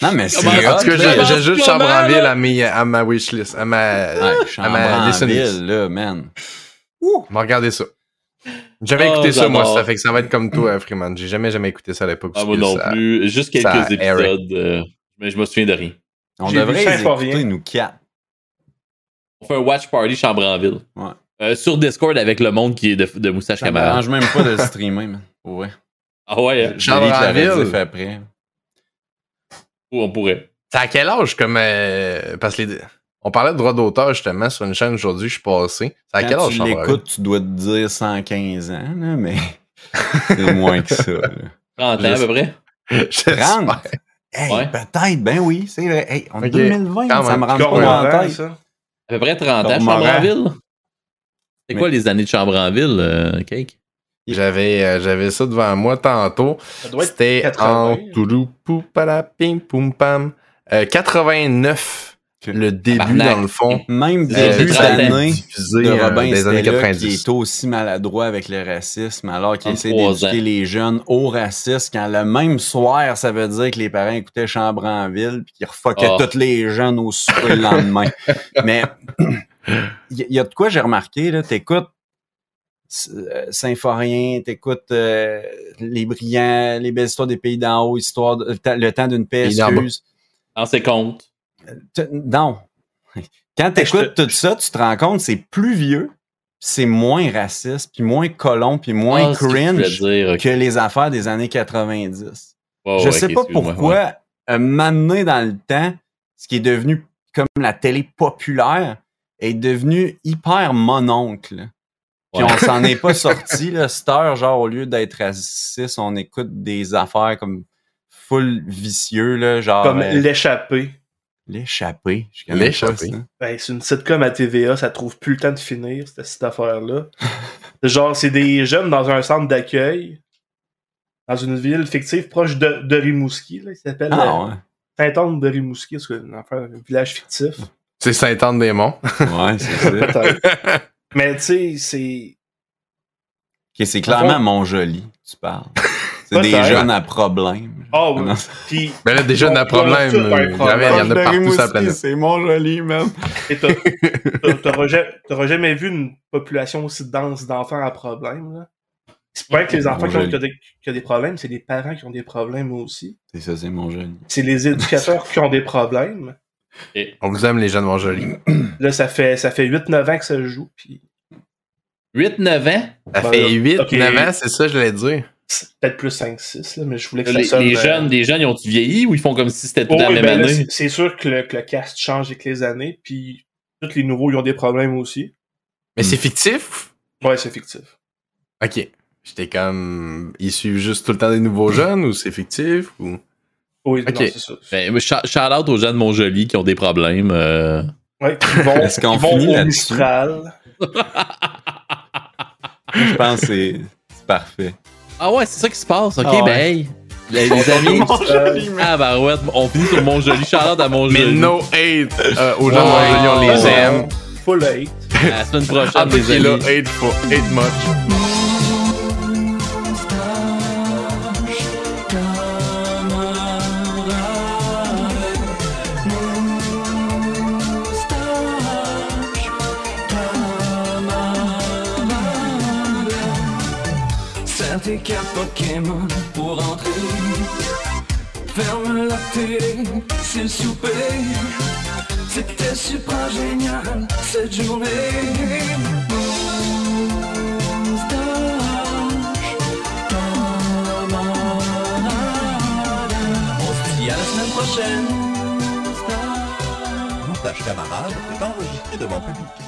Non, mais c'est En tout cas, j'ajoute là? à, mes- à ma wishlist, à ma... Ouais, à ma listen list. Chambre-en-Ville, là, man. On va regarder ça. J'ai jamais Oh, écouté ça, moi, ça fait que ça va être comme toi, Freeman. J'ai jamais, jamais écouté ça à l'époque. Ah, moi non ça- plus. Juste quelques épisodes. euh, mais je me souviens de rien. On devrait les écouter, nous quatre. On fait un watch party chambre en ville. Ouais. Euh, sur Discord avec le monde qui est de, de Moustache Ça me Camarade. dérange même pas de streamer, man. Ouais. Ah ouais, hein? Dit fait après. Ou on pourrait. C'est à quel âge comme. euh, parce que les- on parlait de droit d'auteur justement sur une chaîne aujourd'hui, je suis passé. C'est à quel Quand âge tu Chambre-en-Ville? l'écoutes, tu dois te dire 115 ans, là, mais c'est moins que ça. là. 30 ans à peu près? J'espère. 30? Hey, Ouais. peut-être, ben oui, c'est vrai. Hey, on est Ok. 2020, Quand ça me Encore pas avant, tête. ça. À peu près 30 ans, Cormoran. Chambre-en-Ville. C'est Mais- quoi les années de Chambre-en-ville, euh, Cake? J'avais, euh, j'avais ça devant moi tantôt. C'était 80. en toulou pou pim poum pam. Euh, 89, Ok. Le début Tabarnak. dans le fond. Même Euh, début j'ai 30 ans. d'année de euh, Robin des années Stella 90. qui est aussi maladroit avec le racisme alors qu'il essaie 33 d'éduquer les jeunes au racisme quand le même soir ça veut dire que les parents écoutaient Chambre en ville puis qu'ils refuckaient Ah. tous les jeunes au souper le lendemain. Mais il y, y a de quoi j'ai remarqué là, t'écoutes euh, Symphorien, t'écoutes euh, les brillants, les belles histoires des pays d'en haut, histoire de- le temps- d'une paix, excuse. En ses comptes. Non. Quand tu écoutes tout ça, tu te rends compte c'est plus vieux, c'est moins raciste, puis moins colon, puis moins Ah, que cringe dire, que les affaires des années 90. Ouais, Je ouais, sais pas pourquoi, ouais. donné dans le temps, ce qui est devenu comme la télé populaire est devenu hyper mononcle. Puis Ouais. on s'en est pas sorti, là. Cette heure, genre, au lieu d'être raciste, on écoute des affaires comme full vicieux, là, genre. Comme euh, l'échappée. L'échappée. L'échappée. ça. Ben, c'est une sitcom à TVA, ça trouve plus le temps de finir, cette, cette affaire-là. Genre, c'est des jeunes dans un centre d'accueil, dans une ville fictive proche de, de Rimouski, là, il s'appelle Ah, euh, ouais. Saint-Anne de Rimouski, c'est un village fictif. C'est Saint-Anne-des-Monts. Ouais, c'est ça. Mais tu sais, c'est. C'est clairement Montjoli, tu parles. C'est des jeunes à problème. Ah oui. Non, Puis, Mais là, déjà, on a problème. euh, problème. Il y en a partout sur la planète. C'est Montjoli, man. et t'auras ja- t'auras jamais vu une population aussi dense d'enfants à problème, là. C'est pas que les enfants qui ont, qui ont des, qui ont des problèmes, c'est les parents qui ont des problèmes aussi. C'est ça, c'est Montjoli. C'est les éducateurs qui ont des problèmes. On vous aime, les jeunes Montjoly. Là, ça fait, ça fait 8-9 ans que ça joue, puis 8-9 ans? Ça Ben, fait 8, ok. 9 ans, c'est ça, je l'ai dit. C'est peut-être plus 5-6, là, mais je voulais que Les, ça sonne... les euh, jeunes, les jeunes, ils ont-tu vieilli ou ils font comme si c'était tout oh, la oui, même ben année? c'est- sûr que le, que le cast change avec les années, puis tous les nouveaux, ils ont des problèmes aussi. Mais Hmm. c'est fictif? Ouais, c'est fictif. Ok. J'étais comme. Ils suivent juste tout le temps des nouveaux jeunes ou c'est fictif? Ou... Oui, Ok. non, c'est ça. Ben, shout out aux jeunes de Montjoli qui ont des problèmes. euh. Ouais, ils vont, Est-ce qu'on finit là-dessus? Je pense que c'est parfait. Ah ouais, c'est ça qui se passe. Ok, Ah ouais. ben hey. Les, les amis, man. ah bah ouais, on finit sur Montjoli. Shout out à Montjoli. Mais no hate euh, aux gens de Ouais. Montjoly, on les aime. Full hate. À la semaine prochaine, tout les cas, là, amis. hate, for, hate much. Tes Pokémon pour entrer. Ferme la télé, c'est le souper. C'était super génial cette journée. On se dit à la semaine prochaine. Moustache camarade est enregistré devant public.